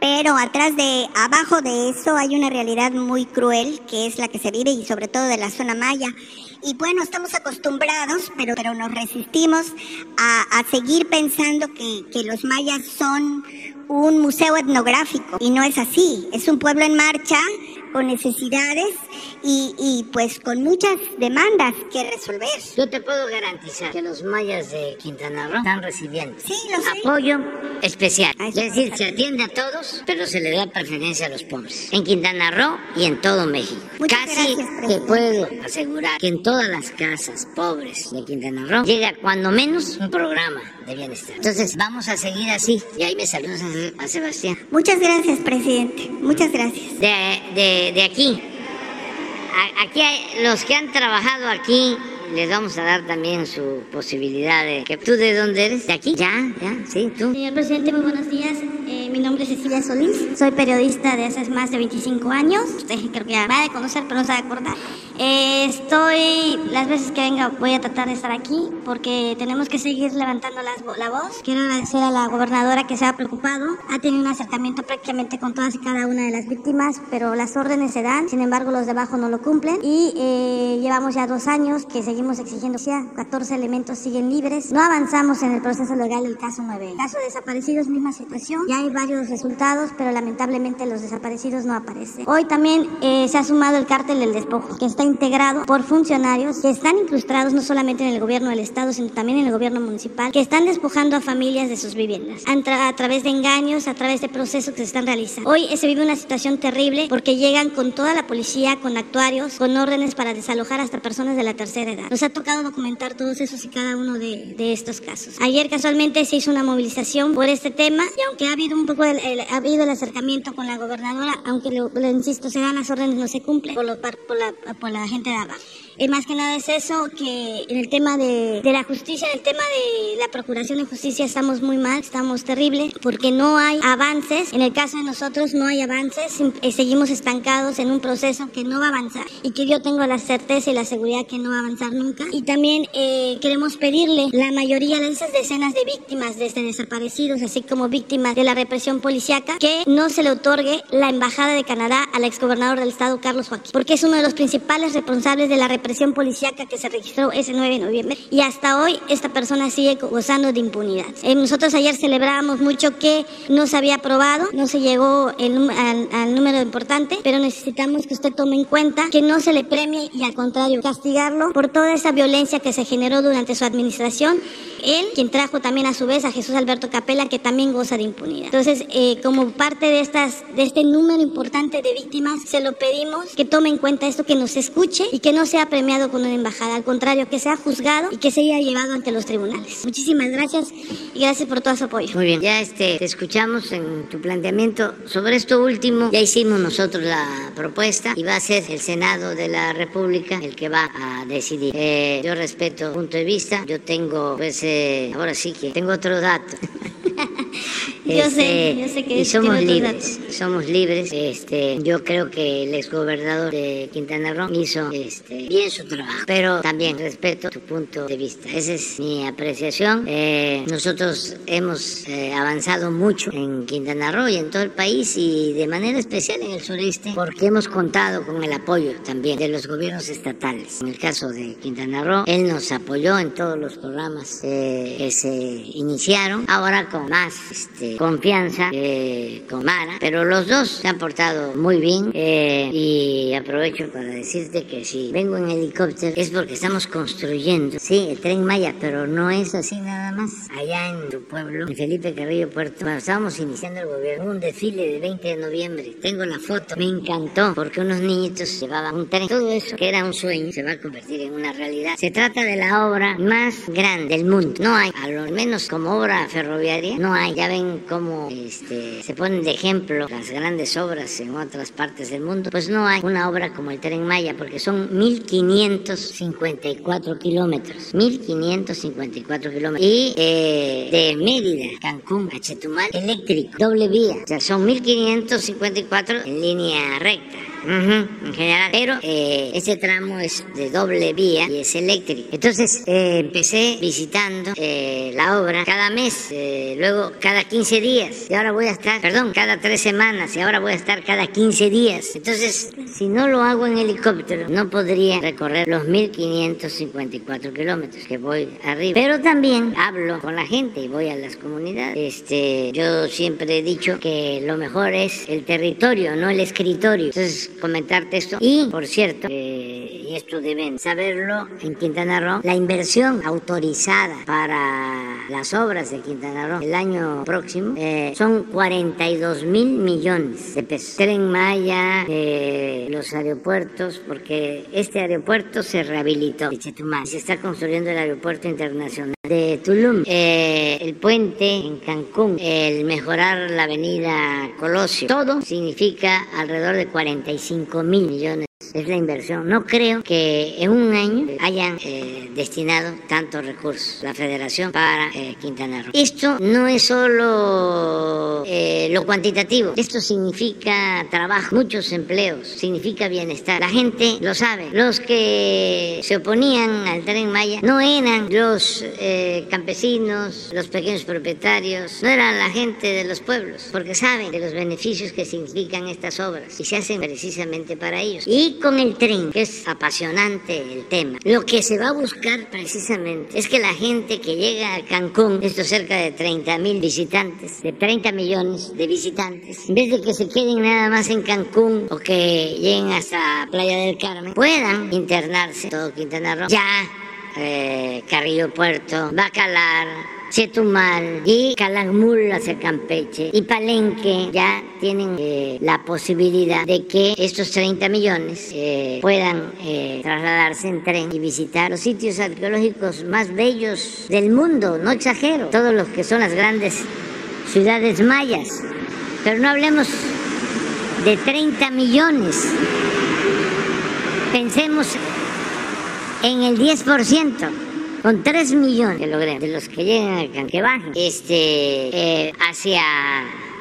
Pero atrás de, abajo de eso hay una realidad muy cruel que es la que se vive y sobre todo de la zona maya. Y bueno, estamos acostumbrados, pero, pero nos resistimos a, a seguir pensando que, que los mayas son un museo etnográfico y no es así. Es un pueblo en marcha con necesidades y, y pues con muchas demandas que resolver. Yo te puedo garantizar que los mayas de Quintana Roo están recibiendo Sí, apoyo especial. Ah, Es decir, se atiende a todos, pero se le da preferencia a los pobres. En Quintana Roo y en todo México. Muchas Casi gracias, te puedo asegurar que en todas las casas pobres de Quintana Roo llega cuando menos un programa Entonces vamos a seguir así. Y ahí me saludas a, a Sebastián. Muchas gracias, presidente. Muchas gracias. De, de, de aquí. A- aquí hay, los que han trabajado aquí les vamos a dar también su posibilidad de que tú de dónde eres de aquí ya ya sí tú Señor presidente, muy buenos días. Eh, mi nombre es Cecilia Solís. Soy periodista de hace más de 25 años. Usted creo que ya ha de conocer, pero no se va a acordar. Eh, estoy, las veces que venga, voy a tratar de estar aquí porque tenemos que seguir levantando las la voz. Quiero agradecer a la gobernadora que se ha preocupado. Ha tenido un acercamiento prácticamente con todas y cada una de las víctimas, pero las órdenes se dan. Sin embargo, los de abajo no lo cumplen. Y eh, llevamos ya dos años que seguimos exigiendo justicia. 14 elementos siguen libres. No avanzamos en el proceso legal del caso 9. Caso de desaparecidos, misma situación. Ya hay varios resultados, pero lamentablemente los desaparecidos no aparecen. Hoy también eh, se ha sumado el cártel del despojo, que está integrado por funcionarios que están incrustados no solamente en el gobierno del Estado, sino también en el gobierno municipal, que están despojando a familias de sus viviendas a, tra- a través de engaños, a través de procesos que se están realizando. Hoy se vive una situación terrible porque llegan con toda la policía, con actuarios, con órdenes para desalojar hasta personas de la tercera edad. Nos ha tocado documentar todos esos y cada uno de, de estos casos. Ayer casualmente se hizo una movilización por este tema y aunque ha habido un poco el, el- ha habido el acercamiento con la gobernadora, aunque lo, lo insisto, se dan las órdenes, no se cumplen por, lo por, la, por la gente de abajo. Eh, más que nada es eso, que en el tema de, la justicia, en el tema de la procuración de justicia estamos muy mal, estamos terrible, porque no hay avances. En el caso de nosotros no hay avances, eh, seguimos estancados en un proceso que no va a avanzar y que yo tengo la certeza y la seguridad que no va a avanzar nunca. Y también eh, queremos pedirle la mayoría de esas decenas de víctimas, desde desaparecidos, así como víctimas de la represión policíaca, que no se le otorgue la embajada de Canadá al exgobernador del estado, Carlos Joaquín, porque es uno de los principales responsables de la represión policíaca que se registró ese 9 de noviembre. Y hasta hoy esta persona sigue gozando de impunidad. Eh, nosotros ayer celebrábamos mucho que no se había aprobado, no se llegó el al, al número importante, pero necesitamos que usted tome en cuenta que no se le premie y al contrario, castigarlo por toda esa violencia que se generó durante su administración. Él, quien trajo también a su vez a Jesús Alberto Capela, que también goza de impunidad. Entonces, eh, como parte de estas, de este número importante de víctimas, se lo pedimos que tome en cuenta esto, que nos escuche y que no sea premiado con una embajada, al contrario, que sea juzgado y que sea llevado ante los tribunales. Muchísimas gracias y gracias por todo su apoyo. muy bien ya este te escuchamos en tu planteamiento sobre esto último ya hicimos nosotros la propuesta y va a ser el Senado de la República el que va a decidir Eh, yo respeto tu punto de vista yo tengo pues eh, ahora sí que tengo otro dato Yo sé, yo sé que y somos libres, somos libres. Este, yo creo que el exgobernador de Quintana Roo hizo este, bien su trabajo, pero también respeto tu punto de vista. Esa es mi apreciación. Eh, nosotros hemos eh, avanzado mucho en Quintana Roo y en todo el país y de manera especial en el sureste porque hemos contado con el apoyo también de los gobiernos estatales. En el caso de Quintana Roo, él nos apoyó en todos los programas eh, que se iniciaron, ahora con más este, confianza eh, con Mara, pero los dos se han portado muy bien eh, y aprovecho para decirte que si vengo en helicóptero es porque estamos construyendo, sí, el tren Maya, pero no es así nada más. Allá en tu pueblo, en Felipe Carrillo Puerto, cuando estábamos iniciando el gobierno, un desfile de 20 de noviembre, tengo la foto, me encantó porque unos niñitos llevaban un tren, todo eso que era un sueño se va a convertir en una realidad. Se trata de la obra más grande del mundo, no hay, a lo menos como obra ferroviaria, no hay, ya ven cómo este, se ponen de ejemplo las grandes obras en otras partes del mundo, pues no hay una obra como el Tren Maya, porque son 1554 kilómetros, 1554 kilómetros. Y eh, de Mérida, Cancún a Chetumal, eléctrico, doble vía, o sea, son 1554 en línea recta. Ujú, en general, pero eh, ese tramo es de doble vía y es eléctrico. Entonces eh, empecé visitando eh, la obra cada mes, eh, luego cada 15 días, y ahora voy a estar, perdón, cada tres semanas, y ahora voy a estar cada 15 días. Entonces, si no lo hago en helicóptero, no podría recorrer los 1554 kilómetros que voy arriba. Pero también hablo con la gente y voy a las comunidades. Este, yo siempre he dicho que lo mejor es el territorio, no el escritorio. Entonces, comentarte esto. Y, por cierto, eh, y esto deben saberlo, en Quintana Roo, la inversión autorizada para las obras de Quintana Roo el año próximo eh, son 42 mil millones de pesos. Tren Maya, eh, los aeropuertos, porque este aeropuerto se rehabilitó Chetumal. Se está construyendo el aeropuerto internacional de Tulum, eh, el puente en Cancún, el mejorar la avenida Colosio. Todo significa alrededor de 45 mil millones es la inversión. No creo que en un año hayan eh, destinado tantos recursos la federación para eh, Quintana Roo. Esto no es solo eh, lo cuantitativo, esto significa trabajo, muchos empleos, significa bienestar. La gente lo sabe. Los que se oponían al tren Maya no eran los eh, campesinos, los pequeños propietarios, no eran la gente de los pueblos, porque saben de los beneficios que significan estas obras y se hacen precisamente para ellos. Y con el tren, que es apasionante el tema, lo que se va a buscar precisamente es que la gente que llega a Cancún, esto cerca de 30 mil visitantes, de 30 millones de visitantes, en vez de que se queden nada más en Cancún o que lleguen hasta Playa del Carmen, puedan internarse. Todo Quintana Roo. Ya eh, Carrillo Puerto, Bacalar, Chetumal y Calakmul hacia Campeche. Y Palenque ya tienen eh, la posibilidad de que estos 30 millones eh, puedan eh, trasladarse en tren y visitar los sitios arqueológicos más bellos del mundo, no exagero, todos los que son las grandes ciudades mayas. Pero no hablemos de 30 millones. Pensemos en el 10%, con 3 millones. Que logremos, de los que llegan a Can- que bajen este, eh, hacia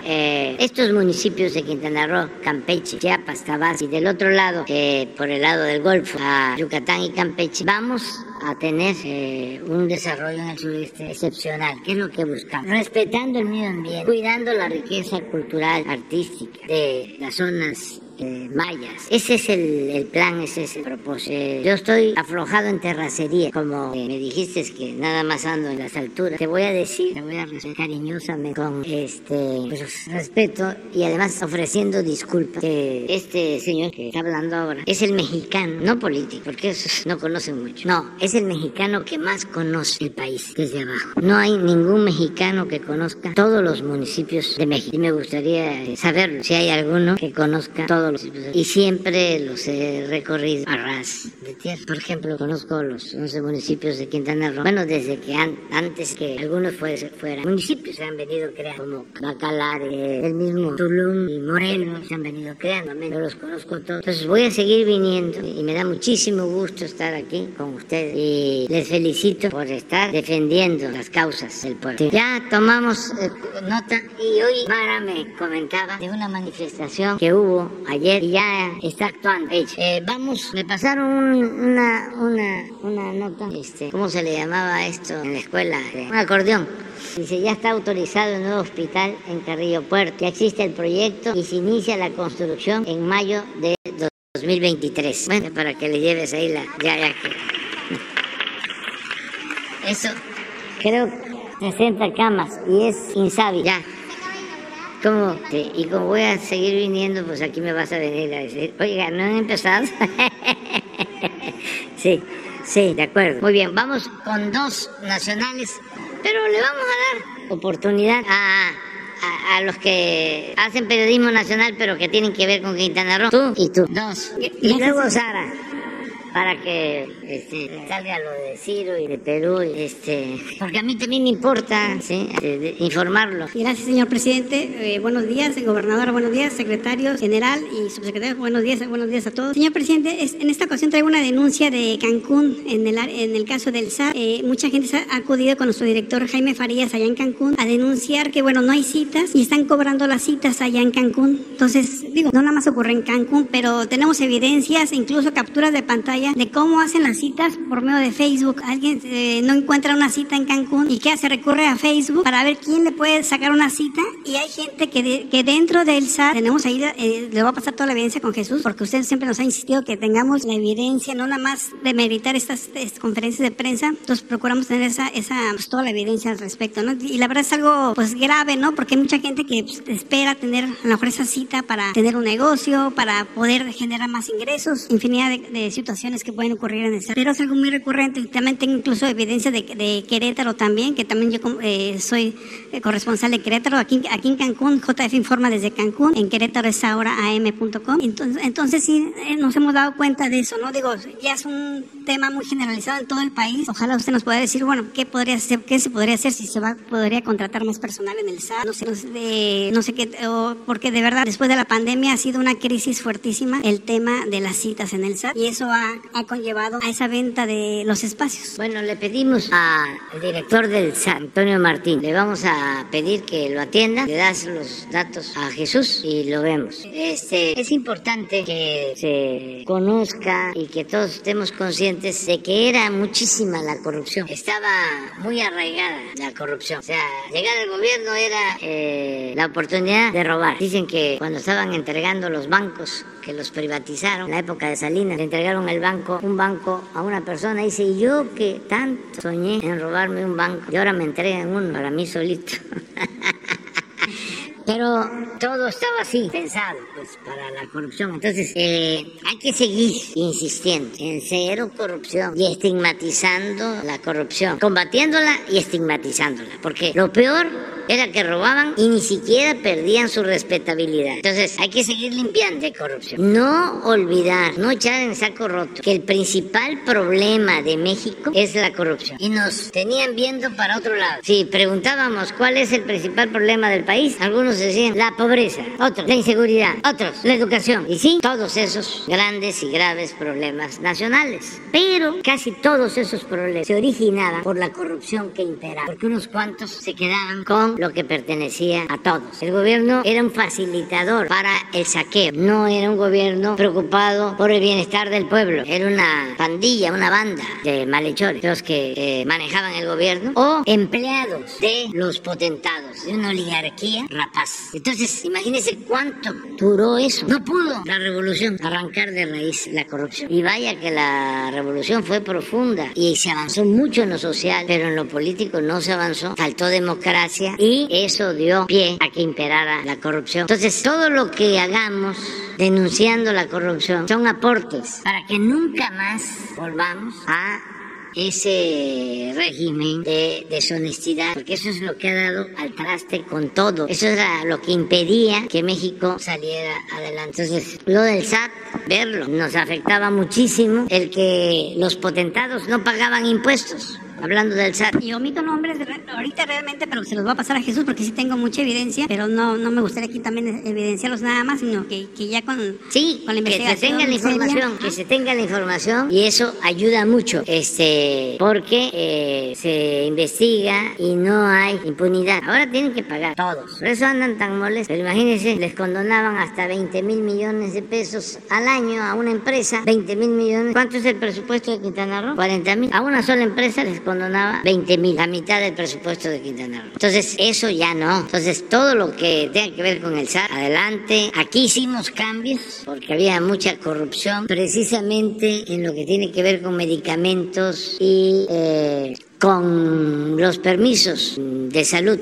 eh, estos municipios de Quintana Roo, Campeche, Chiapas, Tabasco y del otro lado, eh, por el lado del Golfo, a Yucatán y Campeche, vamos a tener eh, un desarrollo en el sureste excepcional, que es lo que buscamos, respetando el medio ambiente, cuidando la riqueza cultural, artística de las zonas eh, mayas. Ese es el, el plan, ese es el propósito. Eh, yo estoy aflojado en terracería, como eh, me dijiste que nada más ando en las alturas. Te voy a decir, te voy a responder cariñosamente con este pues, respeto y además ofreciendo disculpas que este señor que está hablando ahora es el mexicano, no político, porque esos no conocen mucho. No, es el mexicano que más conoce el país desde abajo. No hay ningún mexicano que conozca todos los municipios de México. Y me gustaría eh, saberlo, si hay alguno que conozca todos todos los y siempre los he recorrido a ras de tierra. Por ejemplo, conozco los 11 municipios de Quintana Roo. Bueno, desde que antes que algunos fueran municipios se han venido creando, como Bacalar, el mismo Tulum y Morelos se han venido creando. Yo los conozco todos. Entonces voy a seguir viniendo y me da muchísimo gusto estar aquí con ustedes y les felicito por estar defendiendo las causas del pueblo. Ya tomamos eh, nota y hoy Mara me comentaba de una manifestación que hubo ayer y ya está actuando. Eh, vamos, me pasaron una, una, una nota, este, ¿cómo se le llamaba esto en la escuela? Un acordeón. Dice, ya está autorizado el nuevo hospital en Carrillo Puerto. Ya existe el proyecto y se inicia la construcción en mayo de 2023. Bueno, para que le lleves ahí la... Ya, ya. Eso, creo 60 camas y es Insabi, ya. ¿Cómo? y como voy a seguir viniendo, pues aquí me vas a venir a decir, oiga, ¿no han empezado? sí, sí, de acuerdo. Muy bien, vamos con dos nacionales, pero le vamos a dar oportunidad a, a, los que hacen periodismo nacional, pero que tienen que ver con Quintana Roo. Tú y tú. Dos. y luego Sara para que este, salga lo de Ciro y de Perú, este, porque a mí también me importa ¿sí? informarlo. Gracias, señor presidente. Eh, buenos días, gobernador, buenos días, secretario general y subsecretario, buenos días, buenos días a todos. Señor presidente, en esta ocasión traigo una denuncia de Cancún en el, en el caso del SAT. Eh, mucha gente ha acudido con nuestro director Jaime Farías allá en Cancún a denunciar que, bueno, no hay citas y están cobrando las citas allá en Cancún. Entonces, digo, no nada más ocurre en Cancún, pero tenemos evidencias, incluso capturas de pantalla de cómo hacen las citas por medio de Facebook. Alguien eh, no encuentra una cita en Cancún y ¿qué hace? Recurre a Facebook para ver quién le puede sacar una cita y hay gente que, que dentro del SAT tenemos ahí, eh, le va a pasar toda la evidencia con Jesús porque usted siempre nos ha insistido que tengamos la evidencia, no nada más de meditar estas, conferencias de prensa, entonces procuramos tener esa, esa pues, toda la evidencia al respecto, ¿no? Y la verdad es algo pues grave, ¿no? Porque hay mucha gente que pues, espera tener a lo mejor esa cita para tener un negocio, para poder generar más ingresos, infinidad de situaciones que pueden ocurrir en el Pero es algo muy recurrente. También tengo incluso evidencia de, Querétaro también, que también yo eh, soy eh, corresponsal de Querétaro. Aquí, aquí en Cancún, JF informa desde Cancún. En Querétaro es ahora am.com. Entonces, entonces sí eh, nos hemos dado cuenta de eso, ¿no? Digo, ya es un tema muy generalizado en todo el país. Ojalá usted nos pueda decir, bueno, qué podría hacer, qué se podría hacer si se va, podría contratar más personal en el SAT. No sé, no sé, qué, porque de verdad, después de la pandemia ha sido una crisis fuertísima el tema de las citas en el SAT y eso ha ha conllevado a esa venta de los espacios? Bueno, le pedimos al director del SAT, Antonio Martín, le vamos a pedir que lo atienda, le das los datos a Jesús y lo vemos. Este, es importante que se conozca y que todos estemos conscientes de que era muchísima la corrupción. Estaba muy arraigada la corrupción. O sea, llegar al gobierno era eh, la oportunidad de robar. Dicen que cuando estaban entregando los bancos que los privatizaron en la época de Salinas, le entregaron el banco, un banco a una persona. Y dice, yo que tanto soñé en robarme un banco y ahora me entregan uno para mí solito. Pero todo estaba así, pensado, pues, para la corrupción. Entonces, eh, hay que seguir insistiendo en cero corrupción y estigmatizando la corrupción, combatiéndola y estigmatizándola. Porque lo peor era que robaban y ni siquiera perdían su respetabilidad. Entonces hay que seguir limpiando de corrupción. No olvidar, no echar en saco roto que el principal problema de México es la corrupción. Y nos tenían viendo para otro lado. Si preguntábamos cuál es el principal problema del país, algunos decían la pobreza, otros la inseguridad, otros la educación. Y sí, todos esos grandes y graves problemas nacionales. Pero casi todos esos problemas se originaban por la corrupción que imperaba. Porque unos cuantos se quedaban con lo que pertenecía a todos. El gobierno era un facilitador para el saqueo, no era un gobierno preocupado por el bienestar del pueblo. Era una pandilla, una banda de malhechores, los que eh, manejaban el gobierno, o empleados de los potentados, de una oligarquía rapaz. Entonces, imagínense cuánto duró eso. No pudo la revolución arrancar de raíz la corrupción. Y vaya que la revolución fue profunda y se avanzó mucho en lo social, pero en lo político no se avanzó. Faltó democracia y eso dio pie a que imperara la corrupción. Entonces, todo lo que hagamos denunciando la corrupción son aportes para que nunca más volvamos a ese régimen de deshonestidad, porque eso es lo que ha dado al traste con todo. Eso era lo que impedía que México saliera adelante. Entonces, lo del SAT, verlo, nos afectaba muchísimo el que los potentados no pagaban impuestos hablando del SAT. Y omito nombres ahorita realmente, pero se los voy a pasar a Jesús porque sí tengo mucha evidencia, pero no, no me gustaría aquí también evidenciarlos nada más, sino que, que ya con, sí, con la investigación. Que se tenga la información, que se tenga la información y eso ayuda mucho, este, porque eh, se investiga y no hay impunidad. Ahora tienen que pagar todos, por eso andan tan molestos. Pero imagínense, les condonaban hasta 20 mil millones de pesos al año a una empresa, 20 mil millones. ¿Cuánto es el presupuesto de Quintana Roo? 40 mil. A una sola empresa les condonaba 20 mil, la mitad del presupuesto de Quintana Roo. Entonces, eso ya no. Entonces, todo lo que tenga que ver con el SAT, adelante. Aquí hicimos cambios porque había mucha corrupción, precisamente en lo que tiene que ver con medicamentos y eh, con los permisos de salud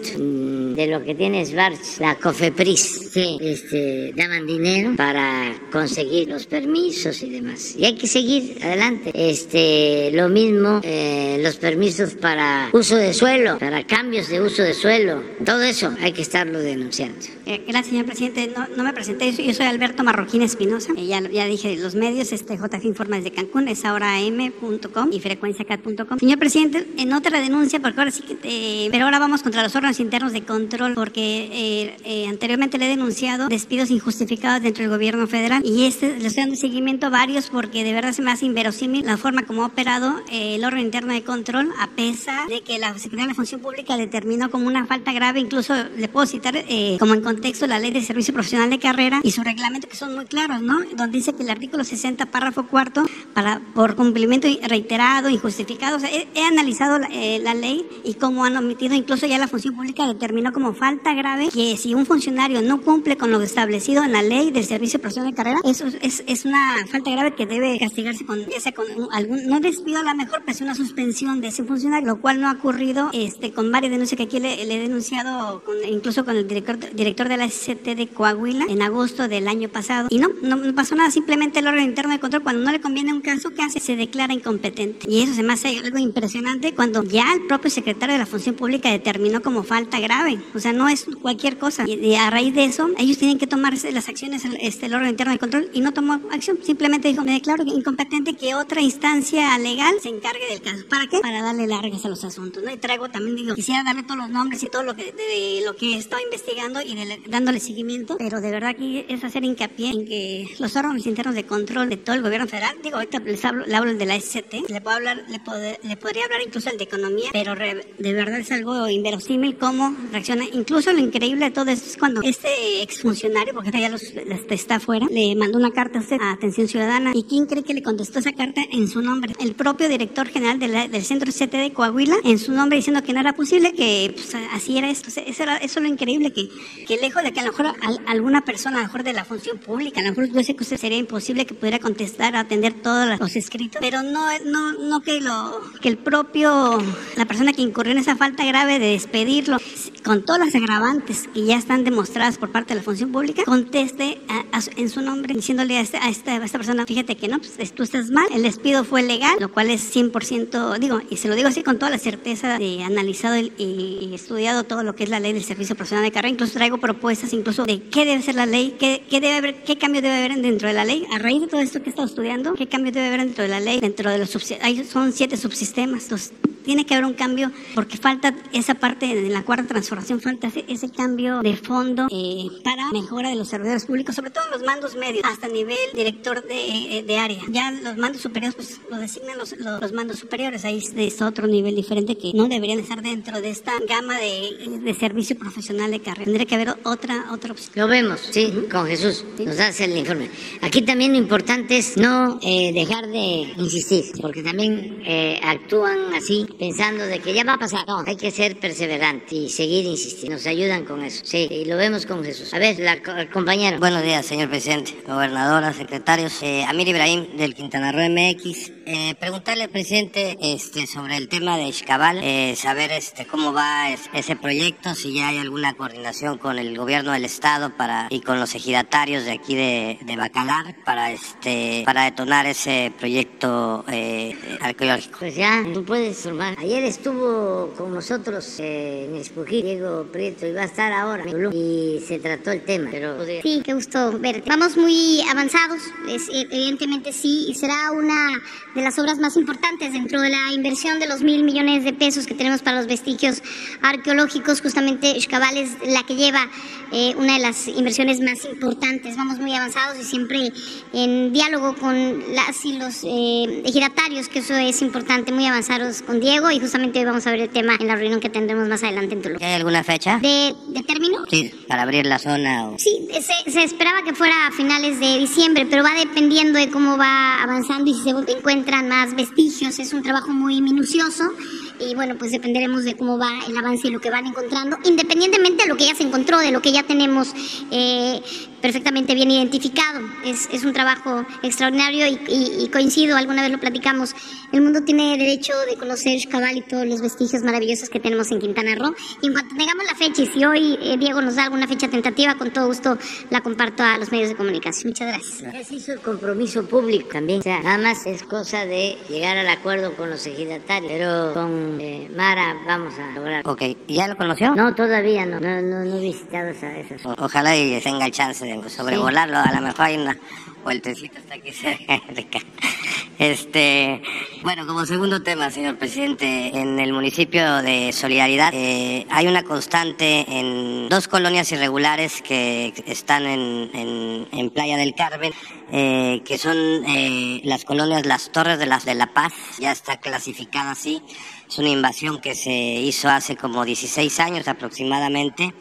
de lo que tiene Svarch, la COFEPRIS, que este, daban dinero para conseguir los permisos y demás. Y hay que seguir adelante. Este, lo mismo, eh, los permisos para uso de suelo, para cambios de uso de suelo, todo eso hay que estarlo denunciando. Eh, gracias, señor presidente. No, me presenté, yo soy Alberto Marroquín Espinosa. Eh, ya, ya dije los medios, este JF Informa desde Cancún, es ahora am.com y frecuenciacat.com. Señor presidente, en otra denuncia, porque ahora sí que, pero ahora vamos contra los órganos internos de control porque eh, eh, anteriormente le he denunciado despidos injustificados dentro del gobierno federal y este le estoy dando seguimiento a varios porque de verdad se me hace inverosímil la forma como ha operado eh, el órgano interno de control a pesar de que la Secretaría de la Función Pública determinó como una falta grave, incluso le puedo citar como en contexto la ley de servicio profesional de carrera y su reglamento que son muy claros, ¿no? Donde dice que el artículo 60, párrafo cuarto, para, por cumplimiento reiterado, injustificado, o sea, he, analizado la, la ley y cómo han omitido, incluso ya la Función Pública determinó como falta grave que si un funcionario no cumple con lo establecido en la ley del servicio de profesión de carrera, eso es, es una falta grave que debe castigarse con, ese con algún, no despido a la mejor, pero una suspensión de ese funcionario, lo cual no ha ocurrido este, con varias denuncias que aquí le, he denunciado, incluso con el director, director de la SCT de Coahuila en agosto del año pasado. Y no, no, pasó nada, simplemente el órgano interno de control, cuando no le conviene un caso, ¿qué hace? Se declara incompetente. Y eso se me hace algo impresionante cuando ya el propio secretario de la Función Pública determinó como falta grave. O sea, no es cualquier cosa. Y a raíz de eso, ellos tienen que tomar las acciones, este, el órgano interno de control, y no tomó acción. Simplemente dijo, me declaro incompetente que otra instancia legal se encargue del caso. ¿Para qué? Para darle largas a los asuntos. ¿no? Y traigo también, digo, quisiera darle todos los nombres y todo lo que, de, lo que estaba investigando y dándole seguimiento, pero de verdad aquí es hacer hincapié en que los órganos internos de control de todo el gobierno federal, digo, ahorita les hablo, le hablo de la SCT, le puedo hablar, le, le podría hablar incluso de economía, pero de verdad es algo inverosímil cómo reacciona incluso lo increíble de todo esto es cuando este exfuncionario, porque ya los, está afuera, le mandó una carta a Atención Ciudadana. ¿Y quién cree que le contestó esa carta en su nombre? El propio director general del Centro CT de Coahuila, en su nombre, diciendo que no era posible, que pues, así era esto. eso, era, es lo increíble, que, que lejos de que a lo mejor alguna persona, a lo mejor de la función pública, a lo mejor yo sé que usted sería imposible que pudiera contestar, atender todos los escritos, pero no, no, no que, lo, que el propio, la persona que incurrió en esa falta grave de despedirlo, con todas las agravantes que ya están demostradas por parte de la función pública, conteste en su nombre diciéndole a, este, a, esta, persona, fíjate que no, pues tú estás mal, el despido fue legal, lo cual es 100%, digo, y se lo digo así con toda la certeza de analizado y, estudiado todo lo que es la ley del servicio profesional de carrera, incluso traigo propuestas incluso de qué debe ser la ley, qué, qué debe haber, qué cambio debe haber dentro de la ley, a raíz de todo esto que he estado estudiando, qué cambio debe haber dentro de la ley, dentro de los subsistemas, son siete subsistemas, tiene que haber un cambio porque falta esa parte de la cuarta transformación, falta ese, cambio de fondo eh, para mejora de los servidores públicos, sobre todo los mandos medios, hasta nivel director de, de área. Ya los mandos superiores, pues lo designan los, los, mandos superiores, ahí es otro nivel diferente que no deberían estar dentro de esta gama de, de servicio profesional de carrera. Tendría que haber otra, otra opción. Lo vemos, sí, con Jesús, nos hace el informe. Aquí también lo importante es no eh, dejar de insistir, porque también eh, actúan así pensando de que ya va a pasar. No, hay que ser perseverante y seguir insistiendo. Nos ayudan con eso. Sí, y lo vemos con Jesús. A ver, la compañera. Buenos días, señor presidente, gobernadora, secretarios. Eh, Amir Ibrahim del Quintana Roo MX. Eh, preguntarle al presidente este, sobre el tema de Xcabal, eh, saber este, cómo va ese proyecto, si ya hay alguna coordinación con el gobierno del estado para y con los ejidatarios de aquí de, de Bacalar para este para detonar ese proyecto eh, arqueológico. Pues ya, tú puedes formar. Ayer estuvo con nosotros eh, en Espují, Diego Prieto, y va a estar ahora y se trató el tema. Pero sí, qué gusto verte. Vamos muy avanzados, es, evidentemente sí, y será una de las obras más importantes dentro de la inversión de los mil millones de pesos que tenemos para los vestigios arqueológicos. Justamente Xcabal es la que lleva eh, una de las inversiones más importantes. Vamos muy avanzados y siempre en diálogo con las y los eh, ejidatarios, que eso es importante, muy avanzados con Diego y justamente hoy vamos a ver el tema en la reunión que tendremos más adelante en Tulum. ¿Hay alguna fecha? ¿De, de término? Sí, para abrir la zona. O... Sí, se, se, esperaba que fuera a finales de diciembre, pero va dependiendo de cómo va avanzando y si se encuentran más vestigios. Es un trabajo muy minucioso y bueno, pues dependeremos de cómo va el avance y lo que van encontrando, independientemente de lo que ya se encontró, de lo que ya tenemos eh, perfectamente bien identificado. Es, es un trabajo extraordinario y, coincido, alguna vez lo platicamos, el mundo tiene derecho de conocer Xcabal y todos los vestigios maravillosos que tenemos en Quintana Roo. Y en cuanto tengamos la fecha, y si hoy eh, Diego nos da alguna fecha tentativa, con todo gusto la comparto a los medios de comunicación. Muchas gracias. Ya se hizo el compromiso público también. O sea, nada más es cosa de llegar al acuerdo con los ejidatarios, pero con eh, Mara vamos a lograr. Ok, ¿ya lo conoció? No, todavía no, no, no, he visitado esa, esa ojalá y tenga el chance de sobrevolarlo, a lo mejor hay una vueltecita hasta aquí cerca. Este, bueno, como segundo tema, señor presidente, en el municipio de Solidaridad eh, hay una constante en dos colonias irregulares que están en, en, Playa del Carmen, eh, que son eh, las colonias Las Torres de, las de la Paz, ya está clasificada así. Es una invasión que se hizo hace como 16 años aproximadamente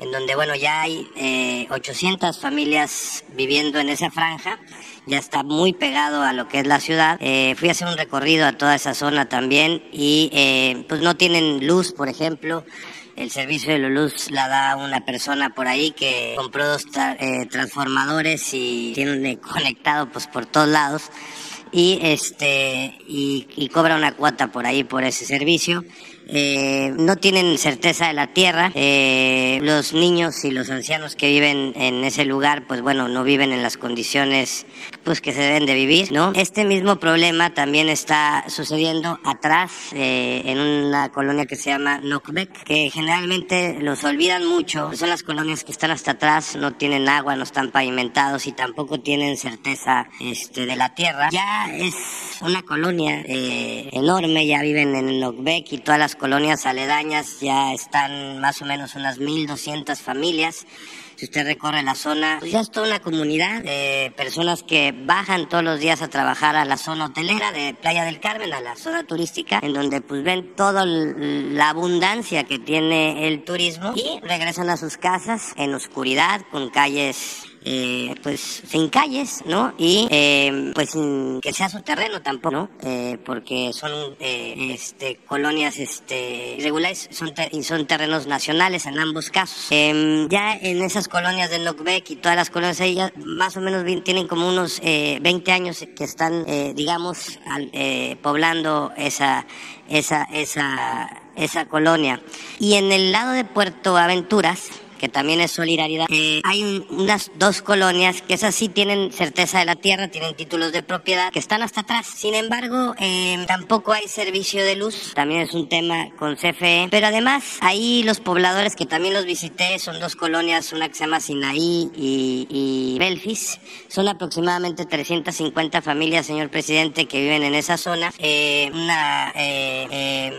en donde, bueno, ya hay eh, 800 familias viviendo en esa franja, ya está muy pegado a lo que es la ciudad. Eh, fui a hacer un recorrido a toda esa zona también y eh, pues no tienen luz, por ejemplo. El servicio de la luz la da una persona por ahí que compró dos eh, transformadores y tiene conectado pues por todos lados y este y, y, cobra una cuota por ahí por ese servicio eh, no tienen certeza de la tierra. Eh, los niños y los ancianos que viven en ese lugar, pues bueno, no viven en las condiciones pues que se deben de vivir, ¿no? Este mismo problema también está sucediendo atrás eh, en una colonia que se llama Nokbek, que generalmente los olvidan mucho. Son las colonias que están hasta atrás, no tienen agua, no están pavimentados y tampoco tienen certeza este, de la tierra. Ya es una colonia enorme, ya viven en Nokbek y todas las colonias aledañas ya están más o menos unas 1.200 familias. Si usted recorre la zona, pues ya es toda una comunidad de personas que bajan todos los días a trabajar a la zona hotelera de Playa del Carmen, a la zona turística, en donde pues ven toda la abundancia que tiene el turismo y regresan a sus casas en oscuridad, con calles eh, pues sin calles, ¿no? Y eh, pues sin que sea su terreno tampoco, ¿no? Eh, porque son eh, este, colonias este, irregulares son y son terrenos nacionales en ambos casos. Em, ya en esas colonias de Nocbec y todas las colonias ahí ya más o menos tienen como unos 20 años que están, digamos, poblando esa, esa, esa, esa colonia. Y en el lado de Puerto Aventuras, que también es solidaridad. Eh, hay unas dos colonias que esas sí tienen certeza de la tierra, tienen títulos de propiedad, que están hasta atrás. Sin embargo, eh, tampoco hay servicio de luz, también es un tema con CFE. Pero además, ahí los pobladores que también los visité son dos colonias, una que se llama Sinaí y, Belfis. Son aproximadamente 350 familias, señor presidente, que viven en esa zona. Eh, una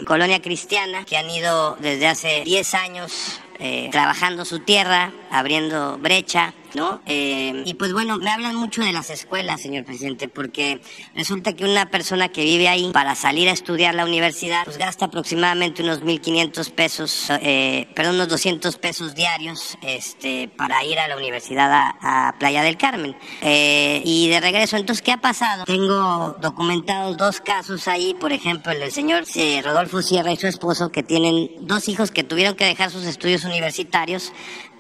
colonia cristiana que han ido desde hace 10 años eh, trabajando su tierra, abriendo brecha ¿no? Eh, y pues bueno, me hablan mucho de las escuelas, señor presidente, porque resulta que una persona que vive ahí para salir a estudiar la universidad, pues gasta aproximadamente unos 1.500 pesos, eh, perdón, unos 200 pesos diarios este, para ir a la universidad a, Playa del Carmen. Eh, y de regreso, entonces, ¿qué ha pasado? Tengo documentados dos casos ahí, por ejemplo, el del señor Rodolfo Sierra y su esposo, que tienen dos hijos que tuvieron que dejar sus estudios universitarios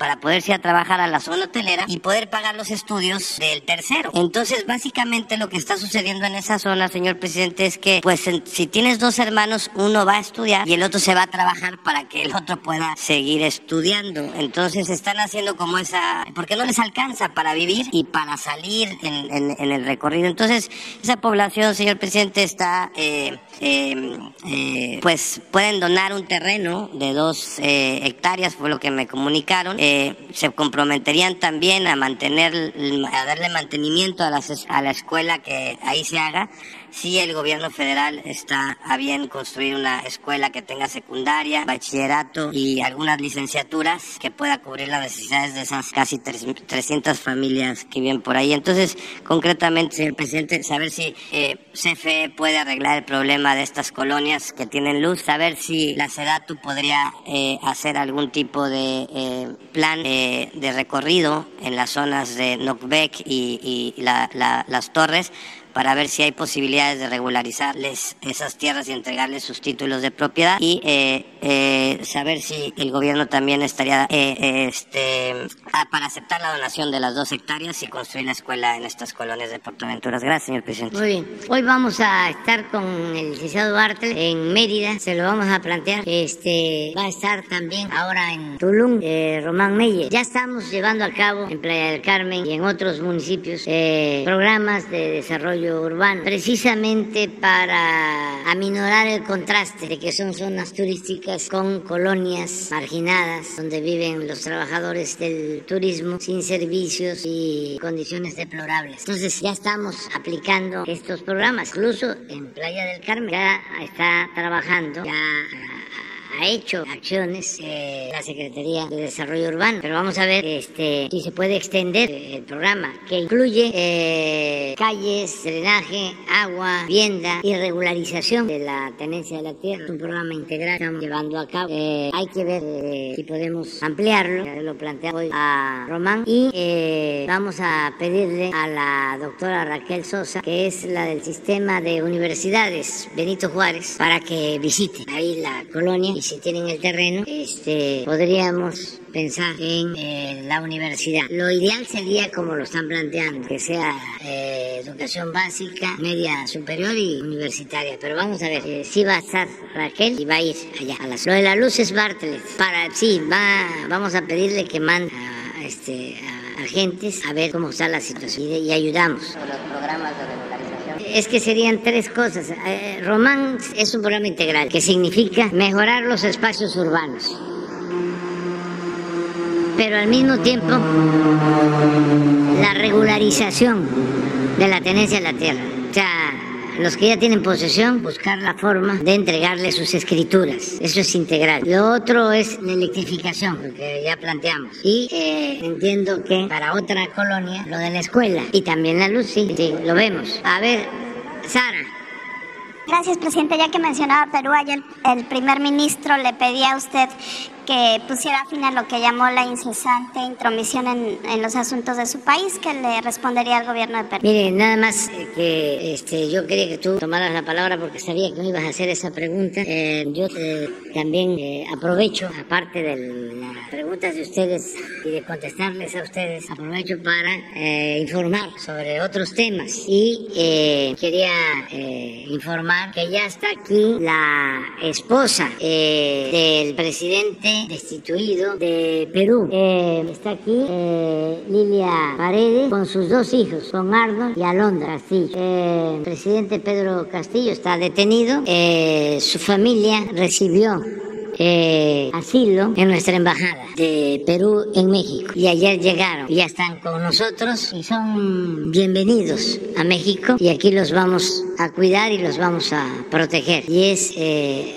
para poderse a trabajar a la zona hotelera y poder pagar los estudios del tercero. Entonces, básicamente lo que está sucediendo en esa zona, señor presidente, es que, pues, si tienes dos hermanos, uno va a estudiar y el otro se va a trabajar para que el otro pueda seguir estudiando. Entonces, están haciendo como esa, porque no les alcanza para vivir y para salir en, el recorrido. Entonces, esa población, señor presidente, está, eh, eh, eh, pues, pueden donar un terreno de dos hectáreas, fue lo que me comunicaron se comprometerían también a mantener, a darle mantenimiento a, a la escuela que ahí se haga si el gobierno federal está a bien construir una escuela que tenga secundaria, bachillerato y algunas licenciaturas que pueda cubrir las necesidades de esas casi 300 familias que viven por ahí. Entonces, concretamente, señor presidente, saber si eh, CFE puede arreglar el problema de estas colonias que tienen luz, saber si la SEDATU podría eh, hacer algún tipo de eh, plan de recorrido en las zonas de Nocbec y, las torres para ver si hay posibilidades de regularizarles esas tierras y entregarles sus títulos de propiedad y eh, eh, saber si el gobierno también estaría eh, este, para aceptar la donación de las dos hectáreas y construir la escuela en estas colonias de Puerto Venturas. Gracias, señor presidente. Muy bien. Hoy vamos a estar con el licenciado Bartel en Mérida. Se lo vamos a plantear. Este va a estar también ahora en Tulum, Román Meyer. Ya estamos llevando a cabo en Playa del Carmen y en otros municipios programas de desarrollo urbano, precisamente para aminorar el contraste de que son zonas turísticas con colonias marginadas donde viven los trabajadores del turismo sin servicios y condiciones deplorables. Entonces ya estamos aplicando estos programas, incluso en Playa del Carmen ya está trabajando, ha hecho acciones eh, la Secretaría de Desarrollo Urbano, pero vamos a ver este, si se puede extender el programa que incluye eh, calles, drenaje, agua, vivienda y regularización de la tenencia de la tierra. Es un programa integral que estamos llevando a cabo. Eh, hay que ver eh, si podemos ampliarlo, ya lo planteamos hoy a Román y eh, vamos a pedirle a la doctora Raquel Sosa, que es la del sistema de universidades Benito Juárez, para que visite ahí la colonia si tienen el terreno, este, podríamos pensar en eh, la universidad. Lo ideal sería como lo están planteando, que sea eh, educación básica, media superior y universitaria. Pero vamos a ver, eh, si va a estar Raquel y va a ir allá. A Lo de la luz es Bartlett. Para, sí, va, vamos a pedirle que mande a, este, agentes a ver cómo está la situación y, y ayudamos. Los programas de es que serían tres cosas. Eh, Román es un programa integral que significa mejorar los espacios urbanos, pero al mismo tiempo la regularización de la tenencia de la tierra. O sea, los que ya tienen posesión, buscar la forma de entregarle sus escrituras. Eso es integral. Lo otro es la electrificación, que ya planteamos. Y eh, entiendo que para otra colonia, lo de la escuela y también la luz, sí, sí, lo vemos. A ver, Sara. Gracias, presidente. Ya que mencionaba Perú, ayer el primer ministro le pedía a usted que pusiera fin a lo que llamó la incesante intromisión en, los asuntos de su país, que le respondería al gobierno de Perú. Mire, nada más eh, que este, yo quería que tú tomaras la palabra porque sabía que me ibas a hacer esa pregunta. Eh, yo eh, también aprovecho, aparte de las preguntas de ustedes y de contestarles a ustedes, aprovecho para informar sobre otros temas. Y quería informar que ya está aquí la esposa del presidente destituido de Perú. Eh, está aquí eh, Lilia Paredes con sus dos hijos, con Arnold y Alondra Castillo. Eh, el presidente Pedro Castillo está detenido. su familia recibió asilo en nuestra embajada de Perú en México. Y ayer llegaron, ya están con nosotros y son bienvenidos a México y aquí los vamos a cuidar y los vamos a proteger. Y es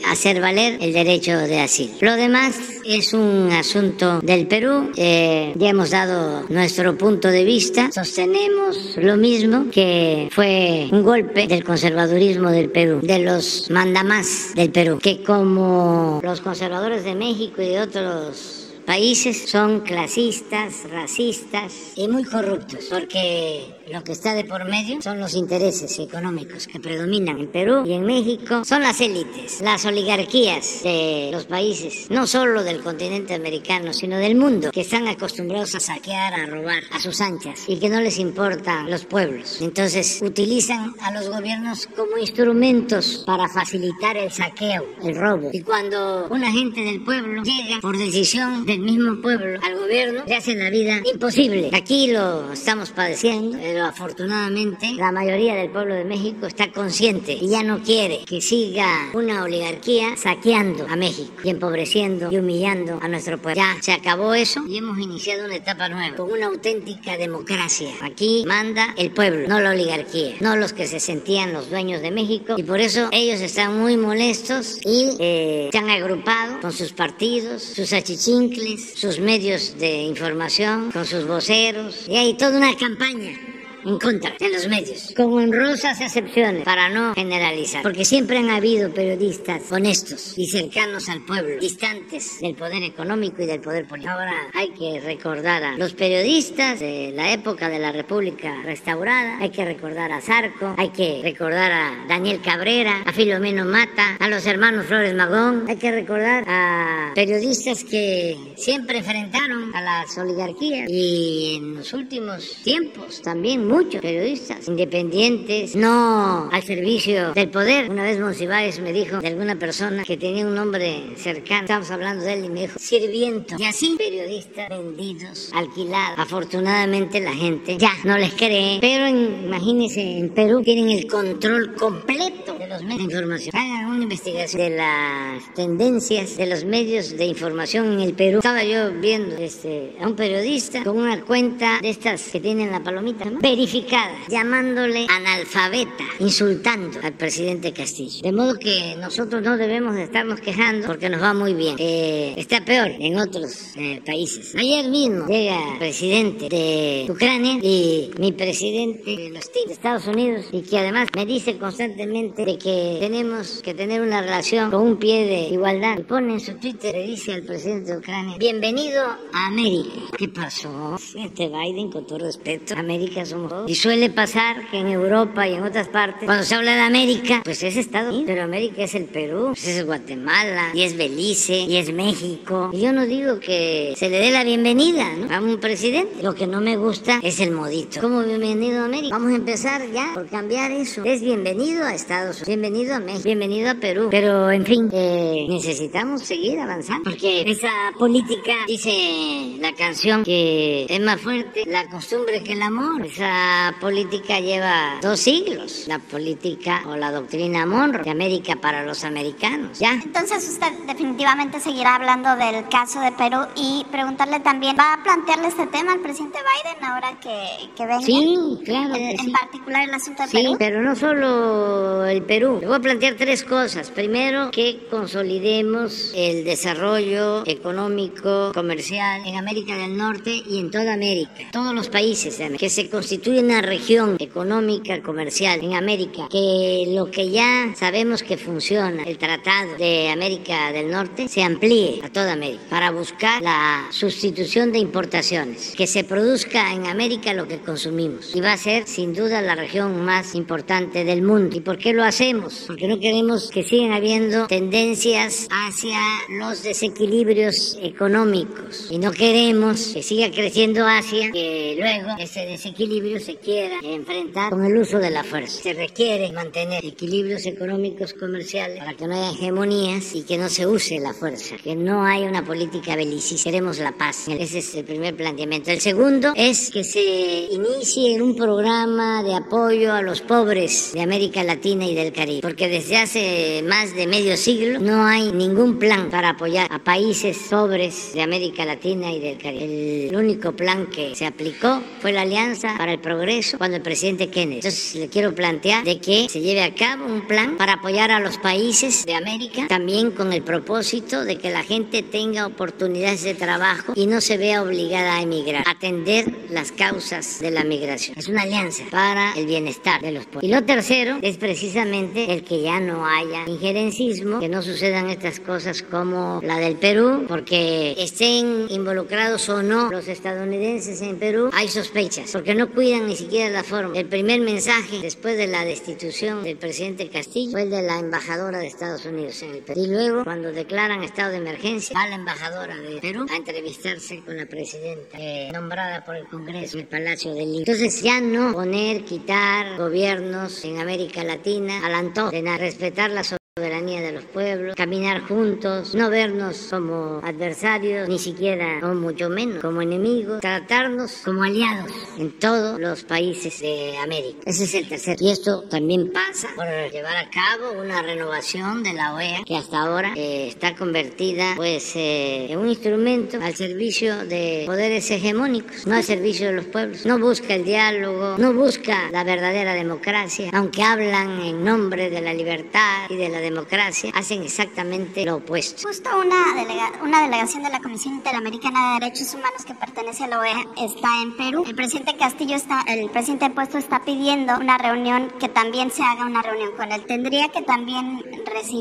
hacer valer el derecho de asilo. Lo demás es un asunto del Perú. Eh, ya hemos dado nuestro punto de vista. Sostenemos lo mismo que fue un golpe del conservadurismo del Perú, de los mandamás del Perú, que como los conservadores de México y de otros países son clasistas, racistas y muy corruptos, porque lo que está de por medio son los intereses económicos que predominan en Perú y en México, son las élites, las oligarquías de los países, no solo del continente americano, sino del mundo, que están acostumbrados a saquear, a robar a sus anchas y que no les importan los pueblos. Entonces utilizan a los gobiernos como instrumentos para facilitar el saqueo, el robo. Y cuando una gente del pueblo llega por decisión de el mismo pueblo al gobierno le hacen la vida imposible. Aquí lo estamos padeciendo, pero afortunadamente la mayoría del pueblo de México está consciente y ya no quiere que siga una oligarquía saqueando a México y empobreciendo y humillando a nuestro pueblo. Ya se acabó eso y hemos iniciado una etapa nueva con una auténtica democracia. Aquí manda el pueblo, no la oligarquía, no los que se sentían los dueños de México y por eso ellos están muy molestos y eh, se han agrupado con sus partidos, sus achichincles sus medios de información, con sus voceros, y hay toda una campaña en contra en los medios, con honrosas excepciones, para no generalizar, porque siempre han habido periodistas honestos y cercanos al pueblo, distantes del poder económico y del poder político. Ahora hay que recordar a los periodistas de la época de la República restaurada, hay que recordar a Zarco, hay que recordar a Daniel Cabrera, a Filomeno Mata, a los hermanos Flores Magón, hay que recordar a periodistas que siempre enfrentaron a las oligarquías y en los últimos tiempos también muchos periodistas independientes, no al servicio del poder. Una vez Monsiváis me dijo de alguna persona que tenía un nombre cercano, estamos hablando de él y me dijo sirviento. Y así periodistas vendidos, alquilados. Afortunadamente la gente ya no les cree, pero imagínense, en Perú tienen el control completo de los medios de información. Hagan una investigación de las tendencias de los medios de información en el Perú. Estaba yo viendo este, a un periodista con una cuenta de estas que tienen la palomita, ¿no? Llamándole analfabeta, insultando al presidente Castillo. De modo que nosotros no debemos de estarnos quejando porque nos va muy bien. Eh, está peor en otros eh, países. Ayer mismo llega el presidente de Ucrania y mi presidente de los de Estados Unidos y que además me dice constantemente de que tenemos que tener una relación con un pie de igualdad. Y pone en su Twitter, le dice al presidente de Ucrania, bienvenido a América. ¿Qué pasó? Este Biden, con todo respeto, América somos y suele pasar que en Europa y en otras partes, cuando se habla de América, pues es Estados Unidos, pero América es el Perú, pues es Guatemala, y es Belice, y es México. Y yo no digo que se le dé la bienvenida a un presidente. Lo que no me gusta es el modito. Como bienvenido a América. Vamos a empezar ya por cambiar eso. Es bienvenido a Estados Unidos, bienvenido a México, bienvenido a Perú. Pero en fin, eh, necesitamos seguir avanzando. Porque esa política, dice la canción, que es más fuerte la costumbre que el amor. Esa política lleva dos siglos, la política o la doctrina Monroe de América para los americanos, ¿ya? Entonces usted definitivamente seguirá hablando del caso de Perú y preguntarle también, ¿va a plantearle este tema al presidente Biden ahora que, que venga? Sí, claro. en particular el asunto de sí, Perú. pero no solo el Perú. Le voy a plantear tres cosas. Primero, que consolidemos el desarrollo económico, comercial en América del Norte y en toda América. Todos los países que se constituyen una región económica comercial en América que lo que ya sabemos que funciona, el Tratado de América del Norte, se amplíe a toda América para buscar la sustitución de importaciones, que se produzca en América lo que consumimos y va a ser sin duda la región más importante del mundo. ¿Y por qué lo hacemos? Porque no queremos que sigan habiendo tendencias hacia los desequilibrios económicos y no queremos que siga creciendo Asia, que luego ese desequilibrio se quiera enfrentar con el uso de la fuerza. Se requiere mantener equilibrios económicos comerciales para que no haya hegemonías y que no se use la fuerza, que no haya una política belicista. Queremos la paz. Ese es el primer planteamiento. El segundo es que se inicie un programa de apoyo a los pobres de América Latina y del Caribe, porque desde hace más de medio siglo no hay ningún plan para apoyar a países sobres de América Latina y del Caribe. El único plan que se aplicó fue la Alianza para el Progreso cuando el presidente Kennedy. Entonces le quiero plantear de que se lleve a cabo un plan para apoyar a los países de América, también con el propósito de que la gente tenga oportunidades de trabajo y no se vea obligada a emigrar, atender las causas de la migración. Es una alianza para el bienestar de los pueblos. Y lo tercero es precisamente el que ya no haya injerencismo, que no sucedan estas cosas como la del Perú, porque estén involucrados o no los estadounidenses en Perú, hay sospechas, porque no cuidan ni siquiera la forma. El primer mensaje después de la destitución del presidente Castillo fue el de la embajadora de Estados Unidos en el Perú. Y luego, cuando declaran estado de emergencia, va la embajadora de Perú a entrevistarse con la presidenta eh, nombrada por el Congreso en el Palacio de Lima. Entonces ya no poner, quitar gobiernos en América Latina al antojo de respetar la de los pueblos, caminar juntos, no vernos como adversarios, ni siquiera, o mucho menos, como enemigos, tratarnos como aliados en todos los países de América. Ese es el tercer. Y esto también pasa por llevar a cabo una renovación de la OEA que hasta ahora eh, está convertida pues eh, en un instrumento al servicio de poderes hegemónicos, no al servicio de los pueblos. No busca el diálogo, no busca la verdadera democracia, aunque hablan en nombre de la libertad y de la democracia hacen exactamente lo opuesto. Justo una, delega una delegación de la Comisión Interamericana de Derechos Humanos que pertenece a la OEA está en Perú. El presidente Castillo está, el presidente puesto está pidiendo una reunión que también se haga una reunión con él. Tendría que también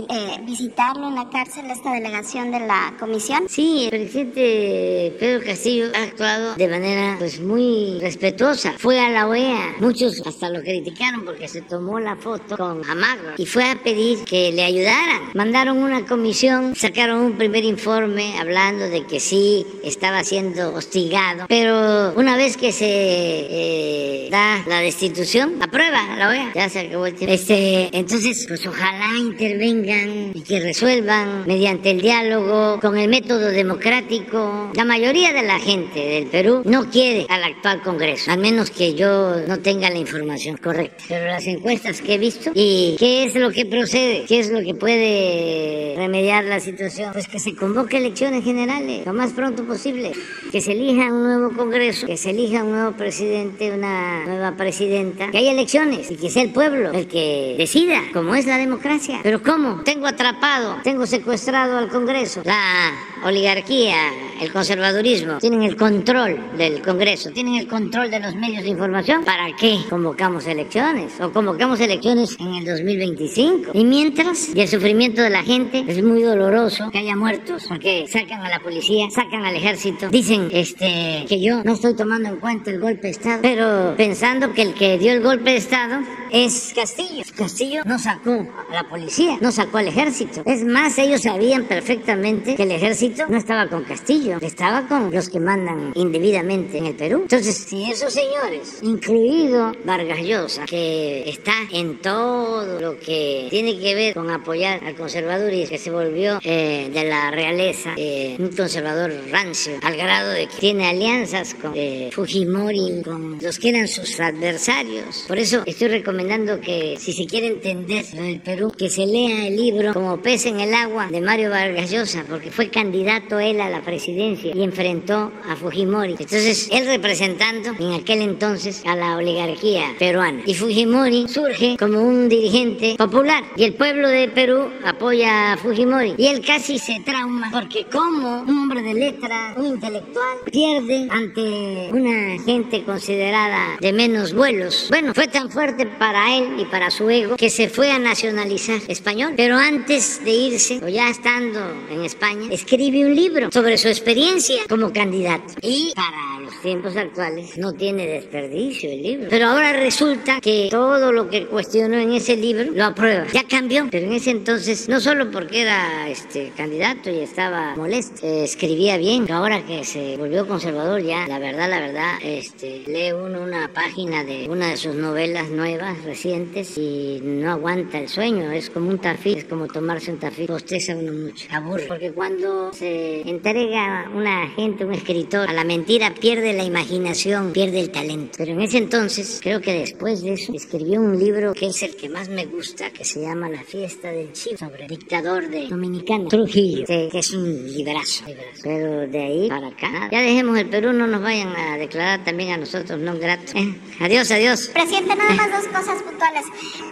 eh, visitarlo en la cárcel esta delegación de la comisión. Sí, el presidente Pedro Castillo ha actuado de manera pues muy respetuosa. Fue a la OEA, muchos hasta lo criticaron porque se tomó la foto con Amago y fue a pedir que le ayudaran. Mandaron una comisión, sacaron un primer informe hablando de que sí estaba siendo hostigado, pero una vez que se eh, da la destitución, aprueba la OEA, ya se acabó el tiempo. Este, entonces, pues ojalá intervengan y que resuelvan mediante el diálogo, con el método democrático. La mayoría de la gente del Perú no quiere al actual Congreso, al menos que yo no tenga la información correcta. Pero las encuestas que he visto y qué es lo que procede, qué es lo que puede remediar la situación? Pues que se convoque elecciones generales lo más pronto posible, que se elija un nuevo Congreso, que se elija un nuevo presidente, una nueva presidenta, que haya elecciones y que sea el pueblo el que decida, como es la democracia. Pero ¿cómo? Tengo atrapado, tengo secuestrado al Congreso. La oligarquía, el conservadurismo, tienen el control del Congreso, tienen el control de los medios de información. ¿Para qué convocamos elecciones? O convocamos elecciones en el 2025. Y mientras y el sufrimiento de la gente es muy doloroso que haya muertos porque sacan a la policía, sacan al ejército, dicen este que yo no estoy tomando en cuenta el golpe de Estado, pero pensando que el que dio el golpe de Estado es Castillo. Castillo no sacó a la policía, no sacó al ejército. Es más, ellos sabían perfectamente que el ejército no estaba con Castillo, estaba con los que mandan indebidamente en el Perú. Entonces, si esos señores, incluido Vargas Llosa, que está en todo lo que tiene que ver con apoyar al conservadurismo, que se volvió eh, de la realeza eh, un conservador rancio, al grado de que tiene alianzas con eh, Fujimori, con los que eran sus adversarios. Por eso estoy recomendando que si se quiere entender lo del Perú, que se lea el libro Como pez en el agua de Mario Vargas Llosa, porque fue candidato él a la presidencia y enfrentó a Fujimori. Entonces, él representando en aquel entonces a la oligarquía peruana. Y Fujimori surge como un dirigente popular y el pueblo de Perú apoya a Fujimori. Y él casi se trauma porque como un hombre de letra, un intelectual, pierde ante una gente considerada de menos vuelos. Bueno, fue tan fuerte para él y para su ego que se fue a nacionalizar español. Pero antes de irse, o ya estando en España, escribe un libro sobre su experiencia como candidato. Y para los tiempos actuales no tiene desperdicio el libro. Pero ahora resulta que todo lo que cuestionó en ese libro lo aprueba. Ya cambió, pero en ese entonces no solo porque era este candidato y estaba molesto. Eh, escribía bien, ahora que se volvió conservador ya, la verdad, la verdad, este, lee uno una página de una de sus novelas nuevas, recientes, y no aguanta el sueño, es como un tafí, es como tomarse un tafí, posteza uno mucho, aburre, porque cuando se entrega una gente, un escritor, a la mentira, pierde la imaginación, pierde el talento. Pero en ese entonces, creo que después de eso, escribió un libro que es el que más me gusta, que se llama La fiesta del Chivo, sobre el dictador de Dominicana, Trujillo, que es un librazo, Pero de ahí para acá, ya dejemos el Perú, no nos vayan a declarar también a nosotros no gratos. Eh, adiós, adiós. Presidente, nada más dos cosas puntuales.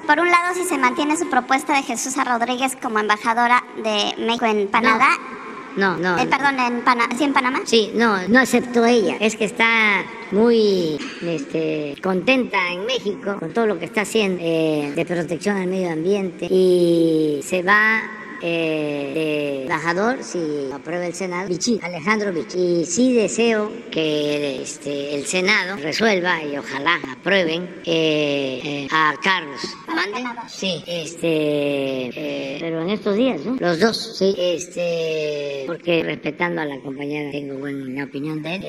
Por un lado, si se mantiene su propuesta de Jesús Rodríguez como embajadora de México en Canadá. No, no. Eh, perdón, en, ¿sí, en Panamá. Sí, no, no aceptó ella. Es que está muy este, contenta en México con todo lo que está haciendo eh, de protección al medio ambiente y se va eh, de embajador, si aprueba el Senado, Vichy, Alejandro Vichy. Y sí deseo que este, el Senado resuelva y ojalá aprueben eh, eh, a Carlos. ¿Mande? Sí, este, pero en estos días, ¿no? Los dos, sí, este, porque respetando a la compañera tengo buena opinión de él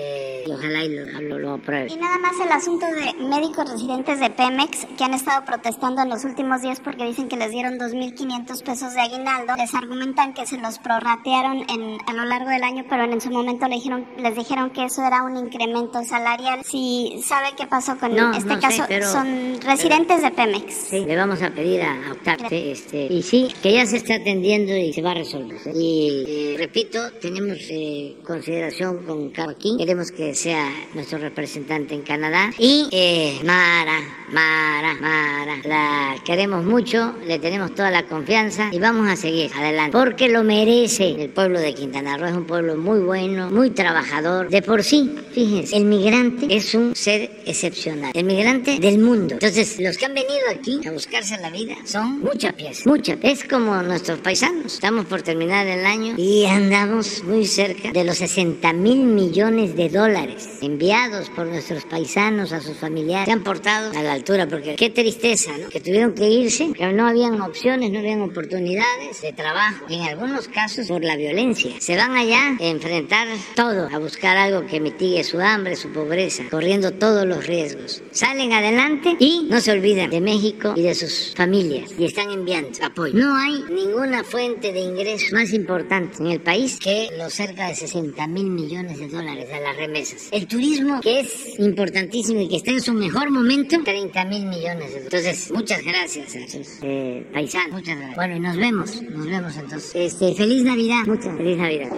y ojalá y lo, lo, apruebe. Y nada más el asunto de médicos residentes de Pemex que han estado protestando en los últimos días porque dicen que les dieron 2.500 pesos de aguinaldo les argumentan que se los prorratearon en, a lo largo del año, pero en su momento le dijeron, les dijeron que eso era un incremento salarial. Si sabe qué pasó con este caso, son residentes de Pemex. Sí, le vamos a pedir a Octavio, este, y sí, que ya se está atendiendo y se va a resolver. Y eh, repito, tenemos eh, consideración con Cabo queremos que sea nuestro representante en Canadá. Y eh, Mara, Mara, Mara, la queremos mucho, le tenemos toda la confianza y vamos a seguir adelante, porque lo merece el pueblo de Quintana Roo. Es un pueblo muy bueno, muy trabajador. De por sí, fíjense, el migrante es un ser excepcional, el migrante del mundo. Entonces, los que han venido aquí a buscarse la vida son muchas piezas, muchas. Es como nuestros paisanos. Estamos por terminar el año y andamos muy cerca de los 60 mil millones de dólares enviados por nuestros paisanos a sus familiares. Se han portado a la altura, porque qué tristeza, ¿no? Que tuvieron que irse, que no habían opciones, no habían oportunidades de trabajo, en algunos casos por la violencia. Se van allá a enfrentar todo, a buscar algo que mitigue su hambre, su pobreza, corriendo todos los riesgos. Salen adelante y no se olvidan de México y de sus familias y están enviando apoyo. No hay ninguna fuente de ingreso más importante en el país que los cerca de 60 mil millones de dólares a las remesas. El turismo, que es importantísimo y que está en su mejor momento, 30 mil millones de dólares. Entonces, muchas gracias a sus eh, paisanos. Muchas gracias. Bueno, y nos vemos. Nos vemos entonces. Este, feliz Navidad. Muchas feliz Navidad.